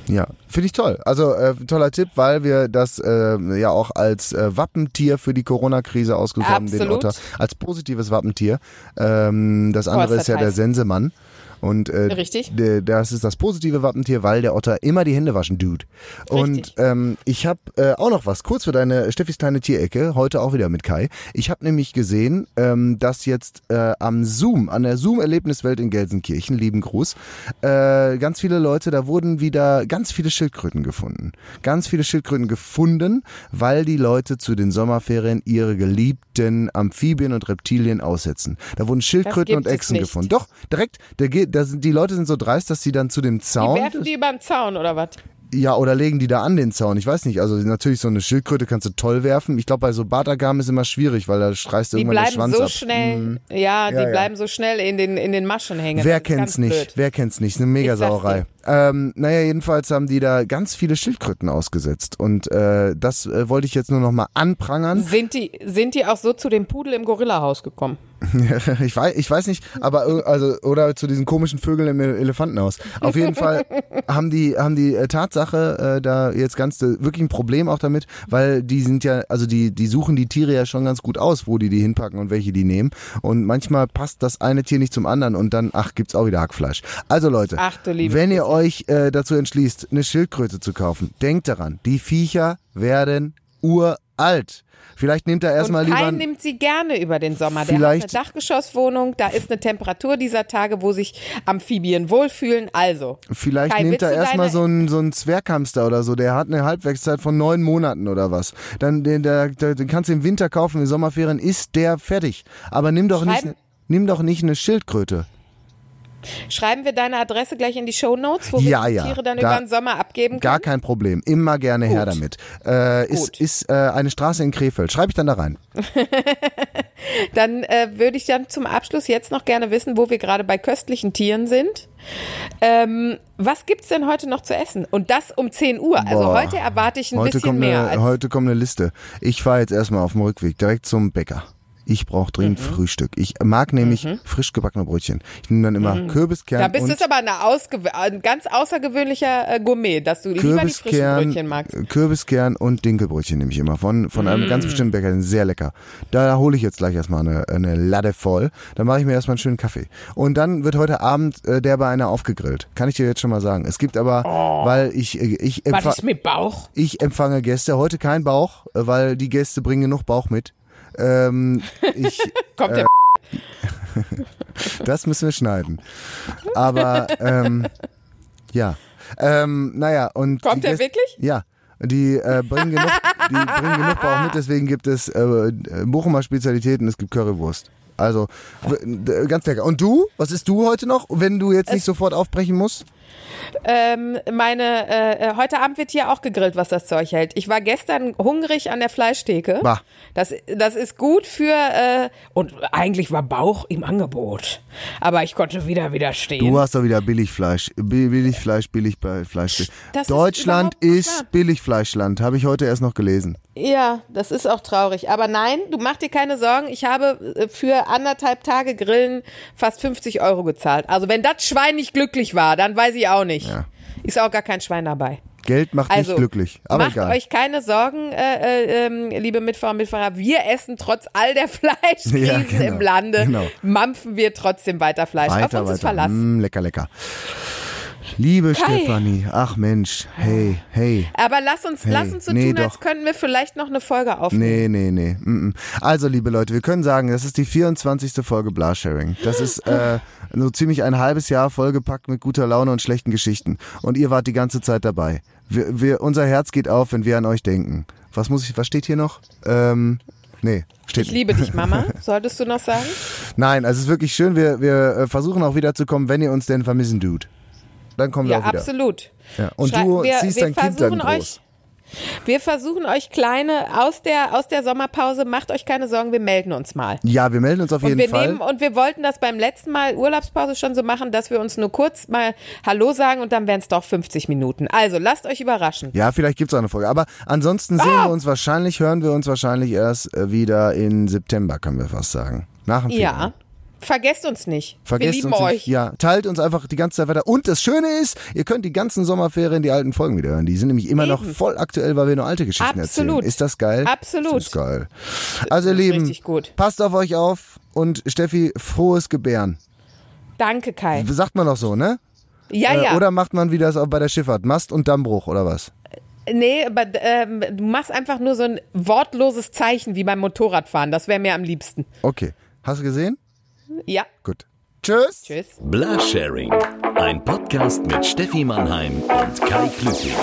Ja, finde ich toll. Also äh, toller Tipp, weil wir das äh, ja auch als äh, Wappentier für die Corona-Krise ausgesucht haben, den. Otter. Als positives Wappentier. Ähm, das andere ist ja der. Sensemann. Und äh, Richtig. das ist das positive Wappentier, weil der Otter immer die Hände waschen tut. Und ähm, ich habe äh, auch noch was, kurz für deine Steffis kleine Tierecke, heute auch wieder mit Kai. Ich habe nämlich gesehen, ähm, dass jetzt äh, am Zoom, an der Zoom-Erlebniswelt in Gelsenkirchen, lieben Gruß, äh, ganz viele Leute, da wurden wieder ganz viele Schildkröten gefunden. Ganz viele Schildkröten gefunden, weil die Leute zu den Sommerferien ihre geliebten Amphibien und Reptilien aussetzen. Da wurden Schildkröten und Echsen gefunden. Doch, direkt, der geht, da sind, die Leute sind so dreist, dass sie dann zu dem Die Zaun. werfen die über den Zaun oder was? Ja, oder legen die da an den Zaun? Ich weiß nicht. Also natürlich so eine Schildkröte kannst du toll werfen. Ich glaube, bei so Bartagamen ist immer schwierig, weil da streißt Die irgendwann der Schwanz so ab. schnell, Mhm. ja, die Ja, ja. bleiben so schnell in den, in den Maschen hängen. Wer kennt's nicht? blöd. Wer kennt's nicht? Ist eine Megasauerei. Ähm, naja, jedenfalls haben die da ganz viele Schildkröten ausgesetzt. Und äh, das äh, wollte ich jetzt nur noch mal anprangern. Sind die, sind die auch so zu dem Pudel im Gorillahaus gekommen? ich, weiß, ich weiß nicht, aber also oder zu diesen komischen Vögeln im Elefantenhaus. Auf jeden Fall haben die haben die äh, Tatsache äh, da jetzt ganz äh, wirklich ein Problem auch damit, weil die sind ja also die die suchen die Tiere ja schon ganz gut aus, wo die die hinpacken und welche die nehmen und manchmal passt das eine Tier nicht zum anderen und dann ach gibt's auch wieder Hackfleisch. Also Leute, Ach wenn ihr euch äh, dazu entschließt, eine Schildkröte zu kaufen, denkt daran, die Viecher werden uralt. Vielleicht nehmt ihr erstmal lieber Kai ein- nimmt sie gerne über den Sommer. Der Vielleicht- hat eine Dachgeschosswohnung, da ist eine Temperatur dieser Tage, wo sich Amphibien wohlfühlen. Also, Vielleicht Kai, nimmt er erstmal so einen so einen Zwerghamster oder so, der hat eine Halbwertszeit von neun Monaten oder was. Dann den, der, den kannst du im Winter kaufen, in Sommerferien ist der fertig. Aber nimm doch nicht Schreiben- nimm doch nicht eine Schildkröte. Schreiben wir deine Adresse gleich in die Shownotes, wo wir Ja, die ja. Tiere dann Da- über den Sommer abgeben Gar können? kein Problem. Immer gerne her Gut. damit. Äh, ist ist äh, eine Straße in Krefeld. Schreibe ich dann da rein. Dann äh, würde ich dann zum Abschluss jetzt noch gerne wissen, wo wir gerade bei köstlichen Tieren sind. Ähm, was gibt's denn heute noch zu essen? Und das um 10 Uhr. Also Boah. heute erwarte ich ein Heute bisschen mehr. eine, heute kommt eine Liste. Ich fahre jetzt erstmal auf dem Rückweg direkt zum Bäcker. Ich brauche dringend Mhm. Frühstück. Ich mag nämlich frisch gebackene Brötchen. Ich nehme dann immer Kürbiskern Mhm. da bist du aber eine ein ganz außergewöhnlicher äh, Gourmet, dass du lieber die frischen Brötchen magst. Kürbiskern und Dinkelbrötchen nehme ich immer von, von einem ganz bestimmten Bäcker, sehr lecker. Da hole ich jetzt gleich erstmal eine, eine Latte voll. Dann mache ich mir erstmal einen schönen Kaffee. Und dann wird heute Abend äh, der bei einer aufgegrillt. Kann ich dir jetzt schon mal sagen. Es gibt aber, weil ich, äh, ich, Was empfa ist mit Bauch? ich empfange Gäste. Heute kein Bauch, äh, weil die Gäste bringen genug Bauch mit. Ähm, ich, Kommt der das müssen wir schneiden. Aber ähm, ja. Ähm, naja, und Kommt der Gäste- wirklich? Ja. Die äh, bringen genug, die bringen genug Bauch mit, deswegen gibt es äh, Bochumer Spezialitäten, es gibt Currywurst. Also ganz lecker. Und du? Was isst du heute noch, wenn du jetzt nicht sofort aufbrechen musst? Ähm, meine, äh, heute Abend wird hier auch gegrillt, was das Zeug hält. Ich war gestern hungrig an der Fleischtheke. Bah. Das, das ist gut für, äh, und eigentlich war Bauch im Angebot. Aber ich konnte wieder widerstehen. Du hast doch wieder Billigfleisch. Bi- Billigfleisch, Billigfleisch. Das ist Deutschland ist wahr. Billigfleischland, habe ich heute erst noch gelesen. Ja, das ist auch traurig. Aber nein, du mach dir keine Sorgen. Ich habe äh, für anderthalb Tage Grillen fast 50 Euro gezahlt. Also wenn das Schwein nicht glücklich war, dann weiß ich auch nicht. Ja. Ist auch gar kein Schwein dabei. Geld macht Also, nicht glücklich, aber macht egal. euch keine Sorgen, äh, äh, ähm, liebe Mitfahrer und Mitfahrer. Wir essen trotz all der Fleischkrisen Ja, genau, im Lande, genau. mampfen wir trotzdem weiter Fleisch. Auf weiter, uns ist. Verlass. Mm, lecker, lecker. Liebe. Stefanie, ach Mensch, hey, hey. Aber lass uns, Hey, lass uns so nee, tun, als doch. könnten wir vielleicht noch eine Folge aufnehmen. Nee, nee, nee. mm, mm. Also, liebe Leute, wir können sagen, das ist die 24. Folge Blasharing. Das ist äh, so ziemlich ein halbes Jahr vollgepackt mit guter Laune und schlechten Geschichten. Und ihr wart die ganze Zeit dabei. Wir, wir, unser Herz geht auf, wenn wir an euch denken. Was muss ich, was steht hier noch? Ähm, nee, steht Ich liebe dich, Mama. Solltest du noch sagen? Nein, also es ist wirklich schön. Wir, wir äh, versuchen auch wieder zu kommen, wenn ihr uns denn vermissen, Dude. Dann kommen wir Ja, auch wieder. absolut. Ja. Und Schrei- du wir- ziehst wir dein Kind dann groß. Wir versuchen euch kleine aus der, aus der Sommerpause, macht euch keine Sorgen, wir melden uns mal. Ja, wir melden uns auf Und jeden wir Fall. nehmen, und wir wollten das beim letzten Mal Urlaubspause schon so machen, dass wir uns nur kurz mal Hallo sagen und dann wären es doch 50 Minuten. Also lasst euch überraschen. Ja, vielleicht gibt's auch eine Folge. Aber ansonsten sehen Ah! wir uns wahrscheinlich, hören wir uns wahrscheinlich erst äh, wieder in September, können wir fast sagen. Nach dem Ferien. Ja. Vergesst uns nicht. Vergesst wir lieben uns euch. nicht. Ja, teilt uns einfach die ganze Zeit weiter. Und das Schöne ist, ihr könnt die ganzen Sommerferien die alten Folgen wieder hören. Die sind nämlich immer noch Eben. voll aktuell, weil wir nur alte Geschichten Absolut. erzählen. Ist das geil? Absolut. Das ist geil. Also ihr Lieben, passt auf euch auf und Steffi, frohes Gebären. Danke, Kai. Sagt man doch so, ne? Ja, Äh, ja. Oder macht man wie das auch bei der Schifffahrt? Mast und Dammbruch oder was? nee, aber ähm, du machst einfach nur so ein wortloses Zeichen wie beim Motorradfahren. Das wäre mir am liebsten. Okay. Hast du gesehen? Ja. Gut. Tschüss. Tschüss. Blasharing. Ein Podcast mit Steffi Mannheim und Kai Klüting.